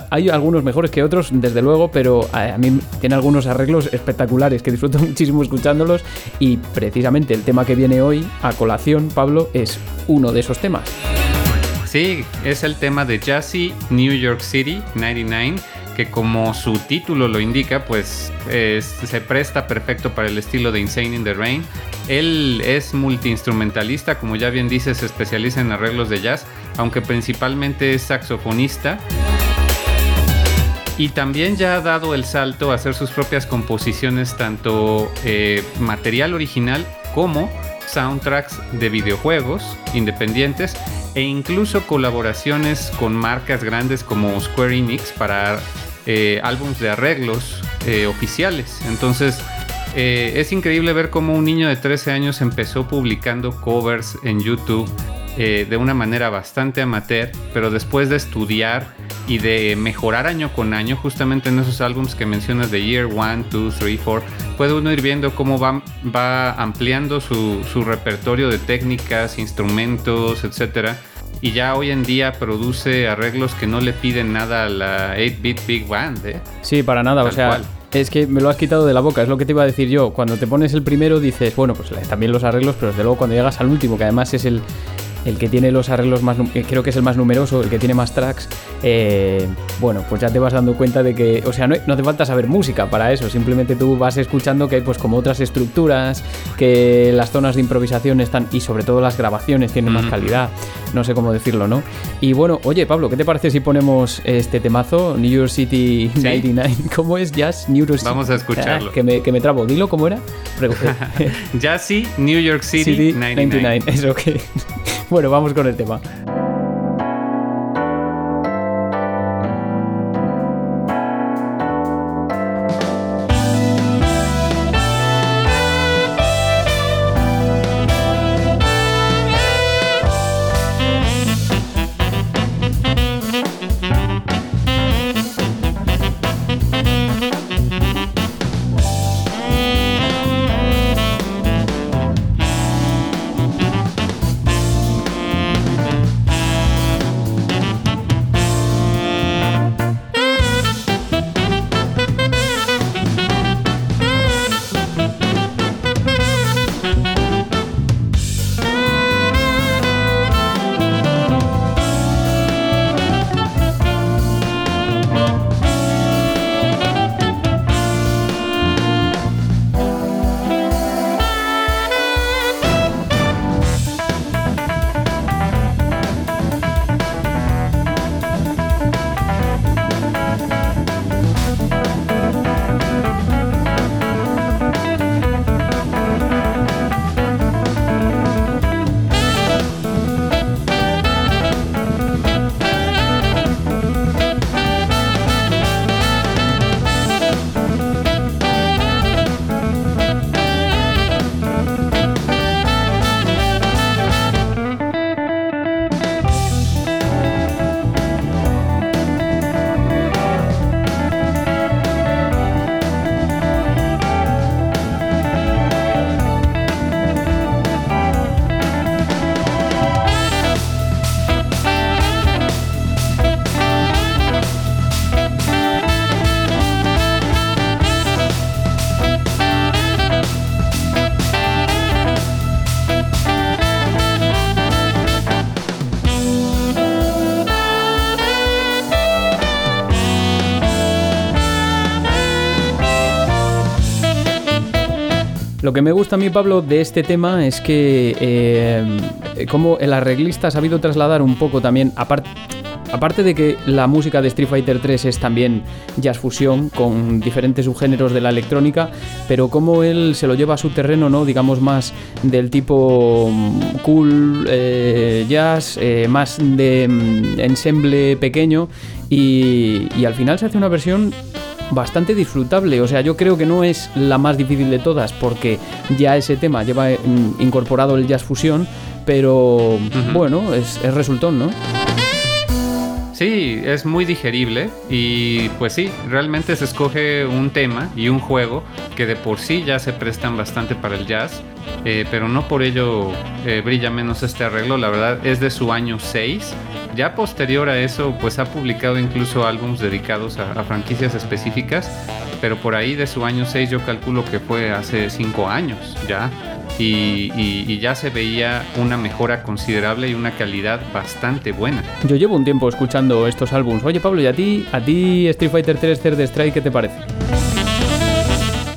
S2: hay algunos mejores que otros, desde luego, pero a, a mí tiene algunos arreglos espectaculares que disfruto muchísimo escuchándolos. Y precisamente el tema que viene hoy a colación, Pablo, es uno de esos temas.
S6: Sí, es el tema de Jazzy New York City 99 que como su título lo indica, pues se presta perfecto para el estilo de Insane in the Rain. Él es multiinstrumentalista, como ya bien dice, se especializa en arreglos de jazz, aunque principalmente es saxofonista. Y también ya ha dado el salto a hacer sus propias composiciones, tanto eh, material original como soundtracks de videojuegos independientes e incluso colaboraciones con marcas grandes como Square Enix para eh, álbums de arreglos eh, oficiales. Entonces, eh, es increíble ver cómo un niño de 13 años empezó publicando covers en YouTube eh, de una manera bastante amateur, pero después de estudiar y de mejorar año con año, justamente en esos álbumes que mencionas de Year 1, 2, 3, 4, puede uno ir viendo cómo va, va ampliando su, su repertorio de técnicas, instrumentos, etcétera y ya hoy en día produce arreglos que no le piden nada a la 8-bit Big Band. ¿eh?
S2: Sí, para nada, o sea, es que me lo has quitado de la boca, es lo que te iba a decir yo. Cuando te pones el primero dices, bueno, pues también los arreglos, pero desde luego cuando llegas al último, que además es el, el que tiene los arreglos más, eh, creo que es el más numeroso, el que tiene más tracks, eh, bueno, pues ya te vas dando cuenta de que, o sea, no, no, hace falta saber música para eso, simplemente tú vas escuchando que hay pues como otras estructuras, que las zonas de improvisación están, y sobre todo las grabaciones tienen más calidad, no sé cómo decirlo, ¿no? Y bueno, oye Pablo, ¿qué te parece si ponemos este temazo, New York City 99? ¿Cómo es Jazz New York City?
S6: Vamos a escucharlo.
S2: Ah, que, me, que me trabo, dilo cómo era.
S6: Jazzy New York City, 99. 99.
S2: Eso que... Bueno, vamos con el tema. Lo que me gusta a mí, Pablo, de este tema es que eh, como el arreglista ha sabido trasladar un poco también, aparte aparte de que la música de Street Fighter 3 es también jazz fusión con diferentes subgéneros de la electrónica, pero como él se lo lleva a su terreno, ¿no? Digamos más del tipo mm, cool eh, jazz, eh, más de mm, ensemble pequeño y, y al final se hace una versión bastante disfrutable. O sea, yo creo que no es la más difícil de todas porque ya ese tema lleva mm, incorporado el jazz fusión, pero bueno, es, es resultón, ¿no?
S6: Sí, es muy digerible y pues sí, realmente se escoge un tema y un juego que de por sí ya se prestan bastante para el jazz, eh, pero no por ello eh, brilla menos este arreglo, la verdad es de su año 6. Ya posterior a eso, pues ha publicado incluso álbumes dedicados a, a franquicias específicas, pero por ahí de su año 6 yo calculo que fue hace 5 años ya. Y, y, y, ya se veía una mejora considerable y una calidad bastante buena.
S2: Yo llevo un tiempo escuchando estos álbumes. Oye Pablo, ¿y a ti, a ti Street Fighter 3 Third Strike qué te parece?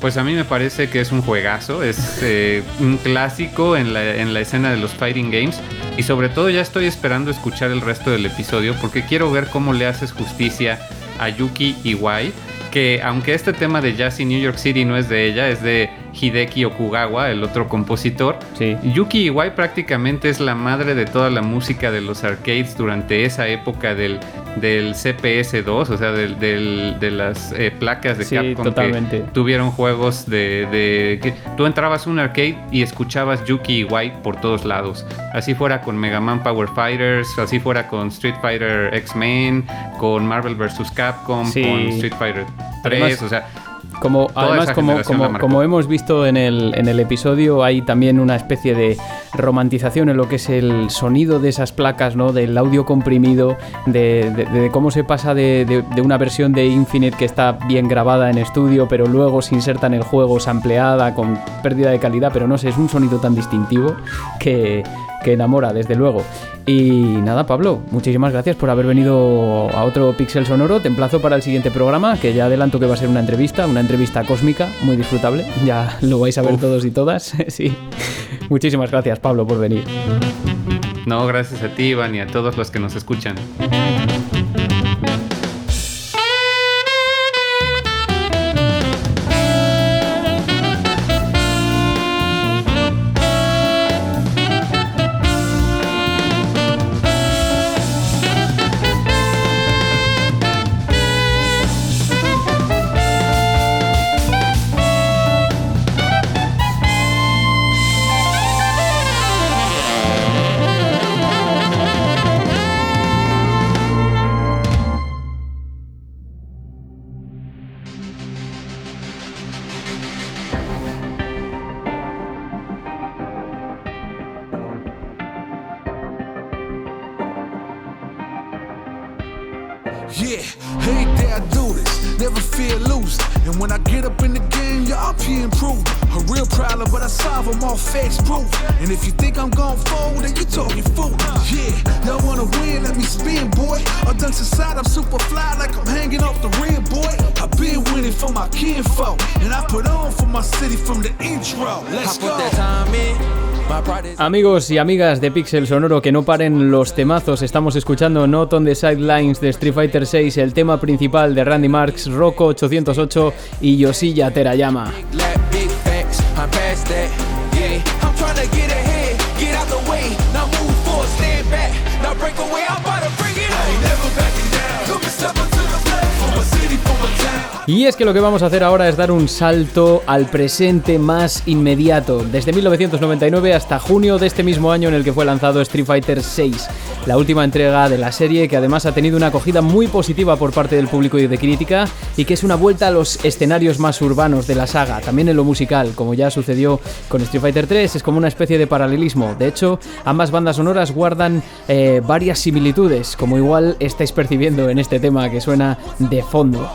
S6: Pues a mí me parece que es un juegazo, es eh, un clásico en la, en la escena de los fighting games y sobre todo ya estoy esperando escuchar el resto del episodio porque quiero ver cómo le haces justicia a Yuki Iwai que aunque este tema de Jazz in New York City no es de ella, es de Hideki Okugawa, el otro compositor.
S2: Sí.
S6: Yuki Iwai prácticamente es la madre de toda la música de los arcades durante esa época del, del CPS2, o sea, del, del- de las eh, placas de
S2: Sí,
S6: Capcom
S2: totalmente.
S6: que tuvieron juegos de, de- que tú entrabas a un arcade y escuchabas Yuki Iwai por todos lados. Así fuera con Mega Man Power Fighters, así fuera con Street Fighter X-Men, con Marvel vs. Capcom,
S2: Sí.
S6: con Street Fighter 3,
S2: Además,
S6: o sea,
S2: Como,
S6: Toda
S2: además, como, como, hemos visto en el, en el episodio, hay también una especie de romantización en lo que es el sonido de esas placas, ¿no? Del audio comprimido, de, de- de cómo se pasa de, de- de una versión de Infinite que está bien grabada en estudio, pero luego se inserta en el juego sampleada, con pérdida de calidad, pero no sé, es un sonido tan distintivo que, que enamora, desde luego. Y nada, Pablo, muchísimas gracias por haber venido a otro Pixel Sonoro. Te emplazo para el siguiente programa, que ya adelanto que va a ser una entrevista, una entrevista cósmica, muy disfrutable. Ya lo vais a ver todos y todas. sí. Muchísimas gracias, Pablo, por venir.
S6: no, gracias a ti, Iván, y a todos los que nos escuchan.
S2: Amigos y amigas de Pixel Sonoro, que no paren los temazos. Estamos escuchando Not on the Sidelines de Street Fighter VI, el tema principal de Randy Marks, Rocco 808 y Yoshiya Terayama. Y es que lo que vamos a hacer ahora es dar un salto al presente más inmediato, desde 1999 hasta junio de este mismo año en el que fue lanzado Street Fighter VI, la última entrega de la serie que además ha tenido una acogida muy positiva por parte del público y de crítica y que es una vuelta a los escenarios más urbanos de la saga, también en lo musical, como ya sucedió con Street Fighter 3, es como una especie de paralelismo. De hecho, ambas bandas sonoras guardan eh, varias similitudes, como igual estáis percibiendo en este tema que suena de fondo.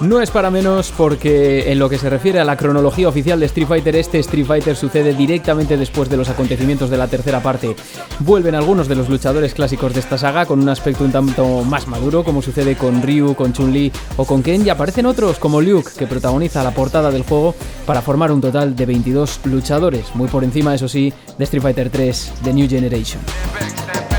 S2: No es para menos porque en lo que se refiere a la cronología oficial de Street Fighter, este Street Fighter sucede directamente después de los acontecimientos de la tercera parte. Vuelven algunos de los luchadores clásicos de esta saga con un aspecto un tanto más maduro, como sucede con Ryu, con Chun-Li o con Ken, y aparecen otros como Luke, que protagoniza la portada del juego para formar un total de 22 luchadores, muy por encima, eso sí, de Street Fighter 3 The New Generation.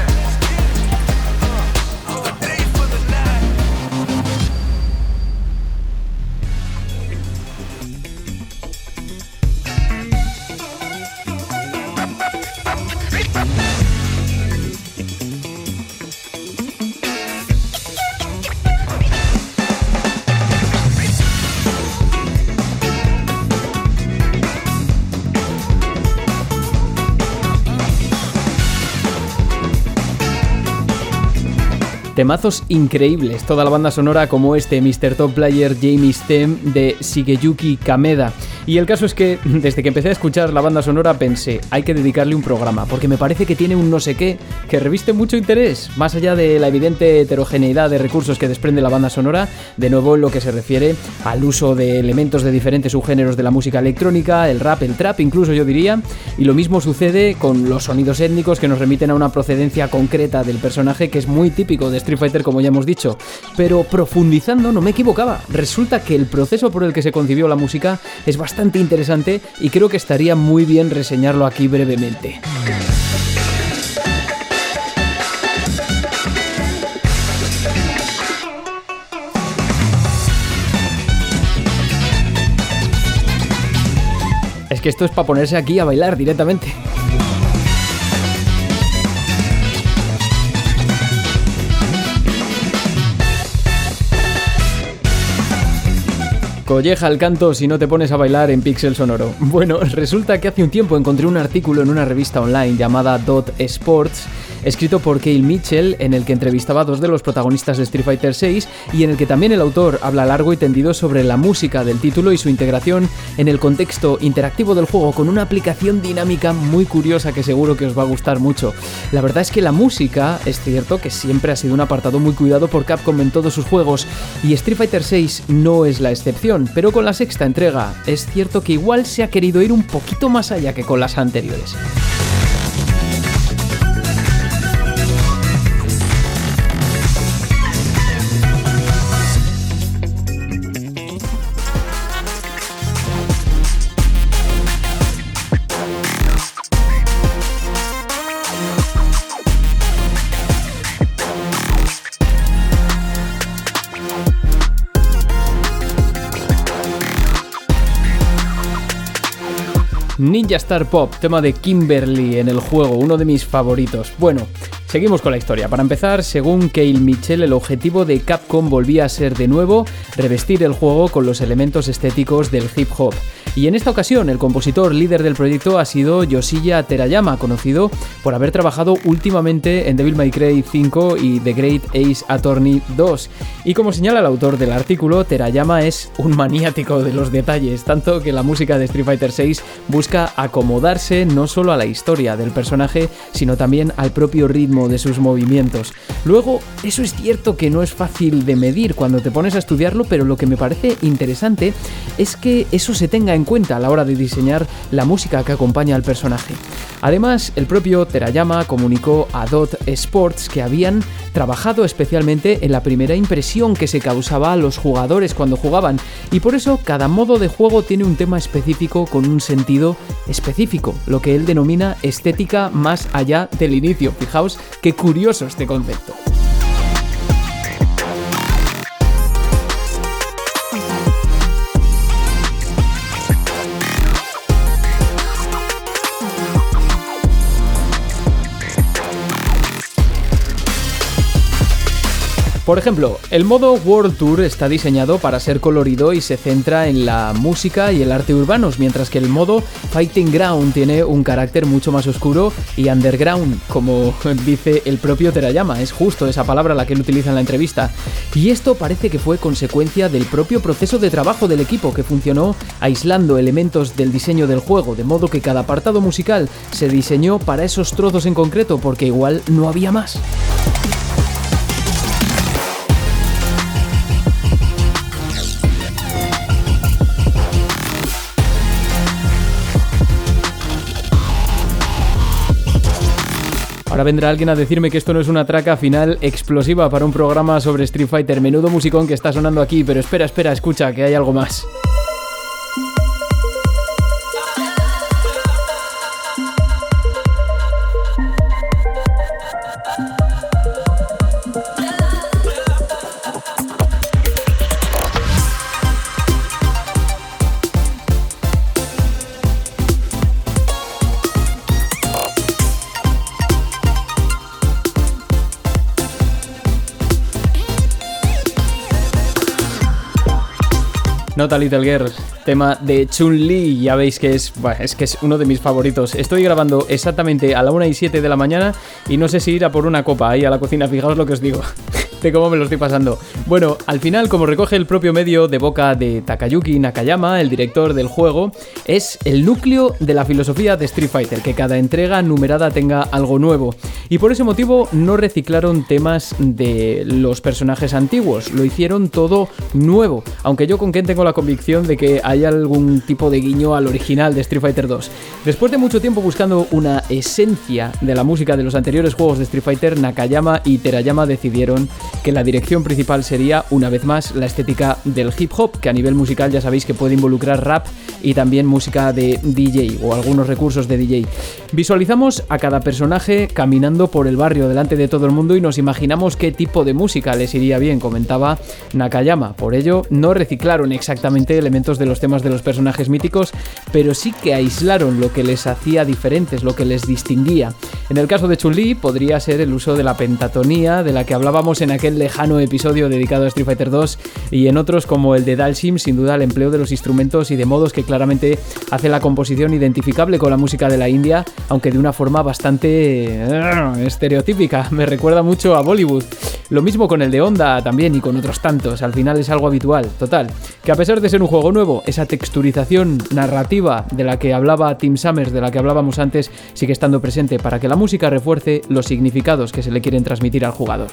S2: Temazos increíbles, toda la banda sonora como este Mr. Top Player Jamie Stem de Shigeyuki Kameda. Y el caso es que desde que empecé a escuchar la banda sonora pensé, hay que dedicarle un programa, porque me parece que tiene un no sé qué que reviste mucho interés, más allá de la evidente heterogeneidad de recursos que desprende la banda sonora, de nuevo en lo que se refiere al uso de elementos de diferentes subgéneros de la música electrónica, el rap, el trap incluso yo diría, y lo mismo sucede con los sonidos étnicos que nos remiten a una procedencia concreta del personaje que es muy típico de Street Fighter como ya hemos dicho, pero profundizando no me equivocaba, resulta que el proceso por el que se concibió la música es bastante bastante interesante y creo que estaría muy bien reseñarlo aquí brevemente. Es que esto es para ponerse aquí a bailar directamente. Colleja el canto si no te pones a bailar en Pixel Sonoro. Bueno, resulta que hace un tiempo encontré un artículo en una revista online llamada Dot Sports escrito por Cale Mitchell, en el que entrevistaba a dos de los protagonistas de Street Fighter VI y en el que también el autor habla largo y tendido sobre la música del título y su integración en el contexto interactivo del juego con una aplicación dinámica muy curiosa que seguro que os va a gustar mucho. La verdad es que la música es cierto que siempre ha sido un apartado muy cuidado por Capcom en todos sus juegos y Street Fighter VI no es la excepción, pero con la sexta entrega es cierto que igual se ha querido ir un poquito más allá que con las anteriores. Ninja Star Pop, tema de Kimberly en el juego, uno de mis favoritos. Bueno, seguimos con la historia. Para empezar, según Cale Mitchell, el objetivo de Capcom volvía a ser de nuevo revestir el juego con los elementos estéticos del hip hop. Y en esta ocasión, el compositor líder del proyecto ha sido Yoshiya Terayama, conocido por haber trabajado últimamente en Devil May Cry 5 y The Great Ace Attorney 2. Y como señala el autor del artículo, Terayama es un maniático de los detalles, tanto que la música de Street Fighter VI busca acomodarse no solo a la historia del personaje, sino también al propio ritmo de sus movimientos. Luego, eso es cierto que no es fácil de medir cuando te pones a estudiarlo, pero lo que me parece interesante es que eso se tenga en cuenta a la hora de diseñar la música que acompaña al personaje. Además, el propio Terayama comunicó a Dot Sports que habían trabajado especialmente en la primera impresión que se causaba a los jugadores cuando jugaban, y por eso cada modo de juego tiene un tema específico con un sentido específico, lo que él denomina estética más allá del inicio. Fijaos qué curioso este concepto. Por ejemplo, el modo World Tour está diseñado para ser colorido y se centra en la música y el arte urbanos, mientras que el modo Fighting Ground tiene un carácter mucho más oscuro y underground, como dice el propio Terayama, es justo esa palabra la que él utiliza en la entrevista. Y esto parece que fue consecuencia del propio proceso de trabajo del equipo que funcionó aislando elementos del diseño del juego, de modo que cada apartado musical se diseñó para esos trozos en concreto porque igual no había más. Ahora vendrá alguien a decirme que esto no es una traca final explosiva para un programa sobre Street Fighter. Menudo musicón que está sonando aquí, pero espera, espera, escucha, que hay algo más. Little Girl, tema de Chun-Li, ya veis que es, es que es uno de mis favoritos. Estoy grabando exactamente a la 1 y 7 de la mañana y no sé si ir a por una copa ahí a la cocina, fijaos lo que os digo de cómo me lo estoy pasando. Bueno, al final, como recoge el propio medio de boca de Takayuki Nakayama, el director del juego, es el núcleo de la filosofía de Street Fighter, que cada entrega numerada tenga algo nuevo. Y por ese motivo no reciclaron temas de los personajes antiguos, lo hicieron todo nuevo, aunque yo con Ken tengo la convicción de que hay algún tipo de guiño al original de Street Fighter 2. Después de mucho tiempo buscando una esencia de la música de los anteriores juegos de Street Fighter, Nakayama y Terayama decidieron que la dirección principal sería, una vez más, la estética del hip hop, que a nivel musical ya sabéis que puede involucrar rap y también música de DJ o algunos recursos de DJ. Visualizamos a cada personaje caminando por el barrio delante de todo el mundo y nos imaginamos qué tipo de música les iría bien, comentaba Nakayama. Por ello, no reciclaron exactamente elementos de los temas de los personajes míticos, pero sí que aislaron lo que les hacía diferentes, lo que les distinguía. En el caso de Chun-Li podría ser el uso de la pentatonía, de la que hablábamos en aquel lejano episodio dedicado a Street Fighter 2 y en otros como el de Dalsim, sin duda el empleo de los instrumentos y de modos que claramente hace la composición identificable con la música de la India, aunque de una forma bastante eh, estereotípica. Me recuerda mucho a Bollywood. Lo mismo con el de Honda también y con otros tantos. Al final es algo habitual. Total, que a pesar de ser un juego nuevo, esa texturización narrativa de la que hablaba Tim Summers, de la que hablábamos antes, sigue estando presente para que la música refuerce los significados que se le quieren transmitir al jugador.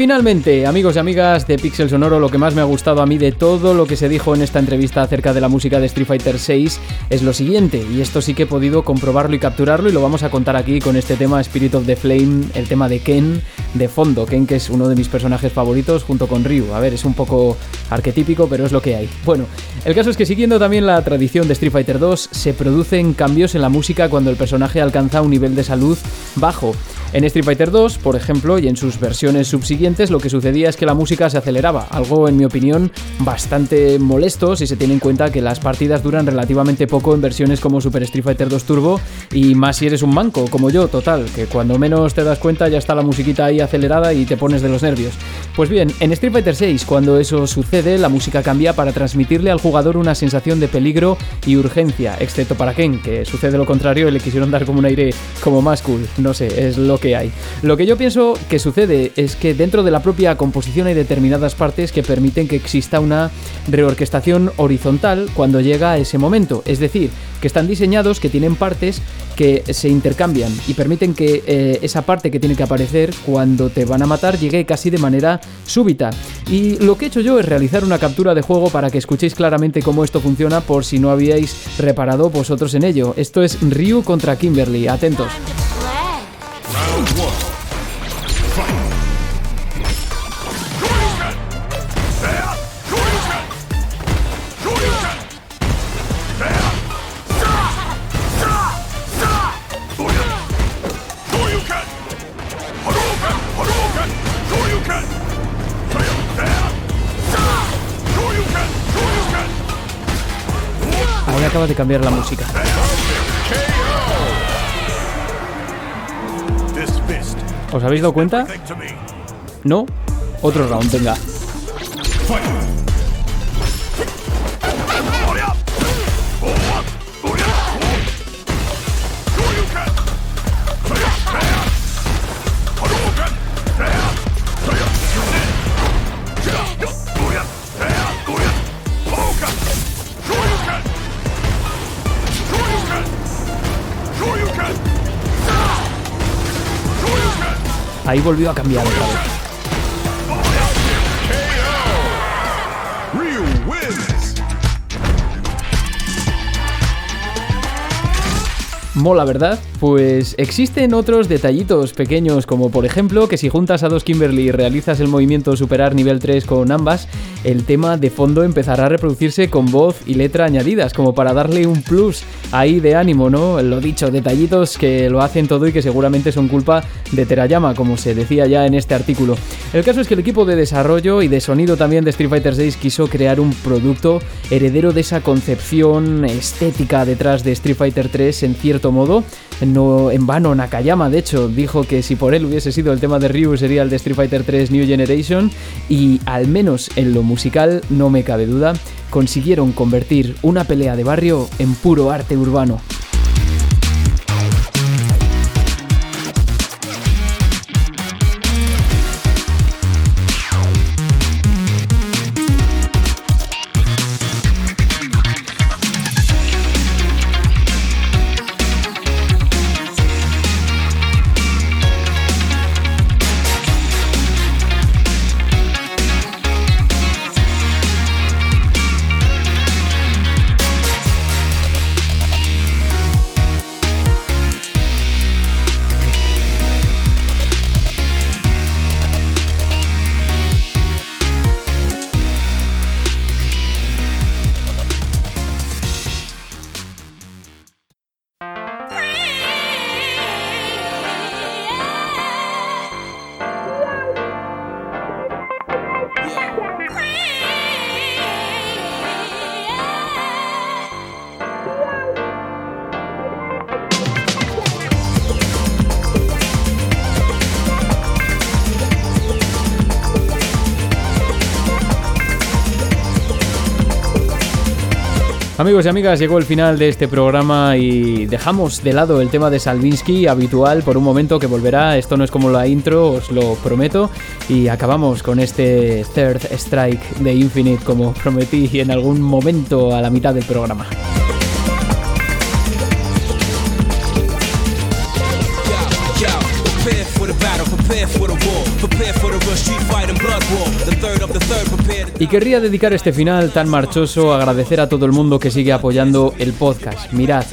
S2: Finalmente, amigos y amigas de Pixel Sonoro, lo que más me ha gustado a mí de todo lo que se dijo en esta entrevista acerca de la música de Street Fighter VI es lo siguiente, y esto sí que he podido comprobarlo y capturarlo y lo vamos a contar aquí con este tema Spirit of the Flame, el tema de Ken de fondo, Ken que es uno de mis personajes favoritos junto con Ryu. A ver, es un poco arquetípico, pero es lo que hay. Bueno, el caso es que siguiendo también la tradición de Street Fighter 2, se producen cambios en la música cuando el personaje alcanza un nivel de salud bajo. En Street Fighter 2, por ejemplo, y en sus versiones subsiguientes, lo que sucedía es que la música se aceleraba, algo en mi opinión bastante molesto si se tiene en cuenta que las partidas duran relativamente poco en versiones como Super Street Fighter 2 Turbo y más si eres un manco como yo, total, que cuando menos te das cuenta ya está la musiquita ahí acelerada y te pones de los nervios. Pues bien, en Street Fighter 6, cuando eso sucede, la música cambia para transmitirle al jugador una sensación de peligro y urgencia, excepto para Ken, que sucede lo contrario y le quisieron dar como un aire como más cool, no sé, es lo que hay. Lo que yo pienso que sucede es que dentro de la propia composición hay determinadas partes que permiten que exista una reorquestación horizontal cuando llega a ese momento. Es decir, que están diseñados, que tienen partes que se intercambian y permiten que eh, esa parte que tiene que aparecer cuando te van a matar llegue casi de manera súbita. Y lo que he hecho yo es realizar una captura de juego para que escuchéis claramente cómo esto funciona por si no habíais reparado vosotros en ello. Esto es Ryu contra Kimberly, atentos. Ahí acaba de cambiar la música. ¿Os habéis dado cuenta? ¿No? Otro round, venga. Ahí volvió a cambiar otra vez. Mola, ¿verdad? Pues existen otros detallitos pequeños, como por ejemplo que si juntas a dos Kimberly y realizas el movimiento superar nivel 3 con ambas, el tema de fondo empezará a reproducirse con voz y letra añadidas, como para darle un plus ahí de ánimo, ¿no? Lo dicho, detallitos que lo hacen todo y que seguramente son culpa de Terayama, como se decía ya en este artículo. El caso es que el equipo de desarrollo y de sonido también de Street Fighter VI quiso crear un producto heredero de esa concepción estética detrás de Street Fighter 3 en cierto modo. No en vano, Nakayama de hecho dijo que si por él hubiese sido el tema de Ryu sería el de Street Fighter 3 New Generation y al menos en lo musical no me cabe duda, consiguieron convertir una pelea de barrio en puro arte urbano. Amigos y amigas, llegó el final de este programa y dejamos de lado el tema de Salvinsky habitual por un momento que volverá. Esto no es como la intro, os lo prometo. Y acabamos con este Third Strike de Infinite como prometí en algún momento a la mitad del programa. Y querría dedicar este final tan marchoso a agradecer a todo el mundo que sigue apoyando el podcast. Mirad,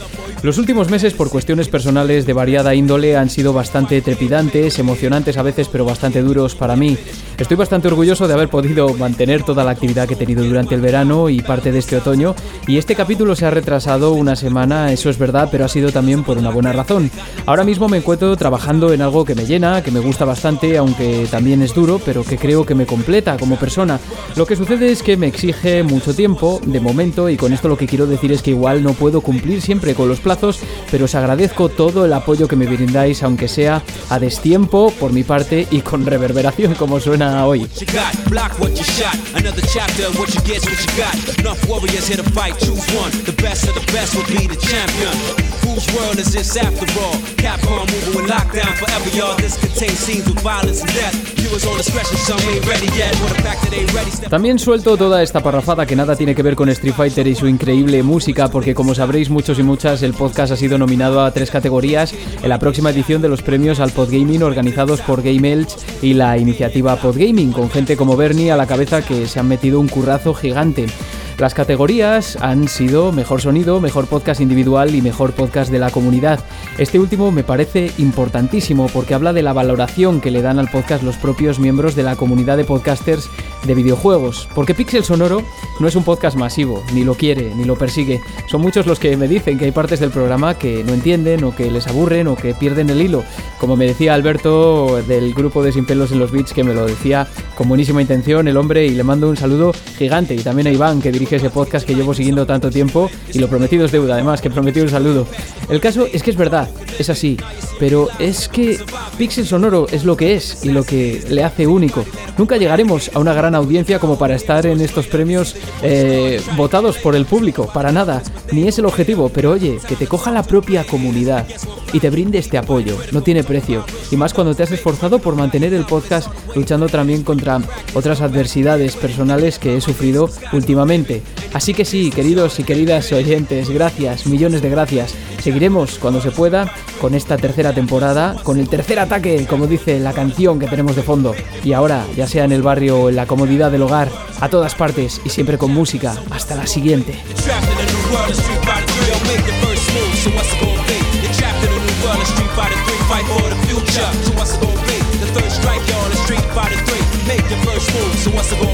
S2: los últimos meses, por cuestiones personales de variada índole, han sido bastante trepidantes, emocionantes a veces, pero bastante duros para mí. Estoy bastante orgulloso de haber podido mantener toda la actividad que he tenido durante el verano y parte de este otoño, y este capítulo se ha retrasado una semana, eso es verdad, pero ha sido también por una buena razón. Ahora mismo me encuentro trabajando en algo que me llena, que me gusta bastante, aunque también es duro, pero que creo que me completa como persona. Lo que sucede es que me exige mucho tiempo, de momento, y con esto lo que quiero decir es que igual no puedo cumplir siempre con los pero os agradezco todo el apoyo que me brindáis, aunque sea a destiempo por mi parte y con reverberación como suena hoy. También suelto toda esta parrafada que nada tiene que ver con Street Fighter y su increíble música, porque como sabréis muchos y muchas, el podcast ha sido nominado a tres categorías en la próxima edición de los premios al Podgaming organizados por Game Elch y la iniciativa Podgaming, con gente como Bernie a la cabeza que se han metido un currazo gigante. Las categorías han sido Mejor Sonido, Mejor Podcast Individual y Mejor Podcast de la Comunidad. Este último me parece importantísimo porque habla de la valoración que le dan al podcast los propios miembros de la comunidad de podcasters de videojuegos. Porque Pixel Sonoro no es un podcast masivo, ni lo quiere, ni lo persigue. Son muchos los que me dicen que hay partes del programa que no entienden o que les aburren o que pierden el hilo. Como me decía Alberto del grupo de Sin Pelos en los Beats, que me lo decía con buenísima intención el hombre y le mando un saludo gigante. Y también Iván, que dirige ese podcast que llevo siguiendo tanto tiempo y lo prometido es deuda, además, que prometido un saludo. El caso es que es verdad, es así, pero es que Pixel Sonoro es lo que es y lo que le hace único. Nunca llegaremos a una gran audiencia como para estar en estos premios eh, votados por el público, para nada, ni es el objetivo, pero oye, que te coja la propia comunidad y te brinde este apoyo, no tiene precio, y más cuando te has esforzado por mantener el podcast luchando también contra otras adversidades personales que he sufrido últimamente. Así que sí, queridos y queridas oyentes, gracias, millones de gracias. Seguiremos cuando se pueda con esta tercera temporada, con el tercer ataque, como dice la canción que tenemos de fondo. Y ahora, ya sea en el barrio o en la comodidad del hogar, a todas partes y siempre con música. Hasta la siguiente. So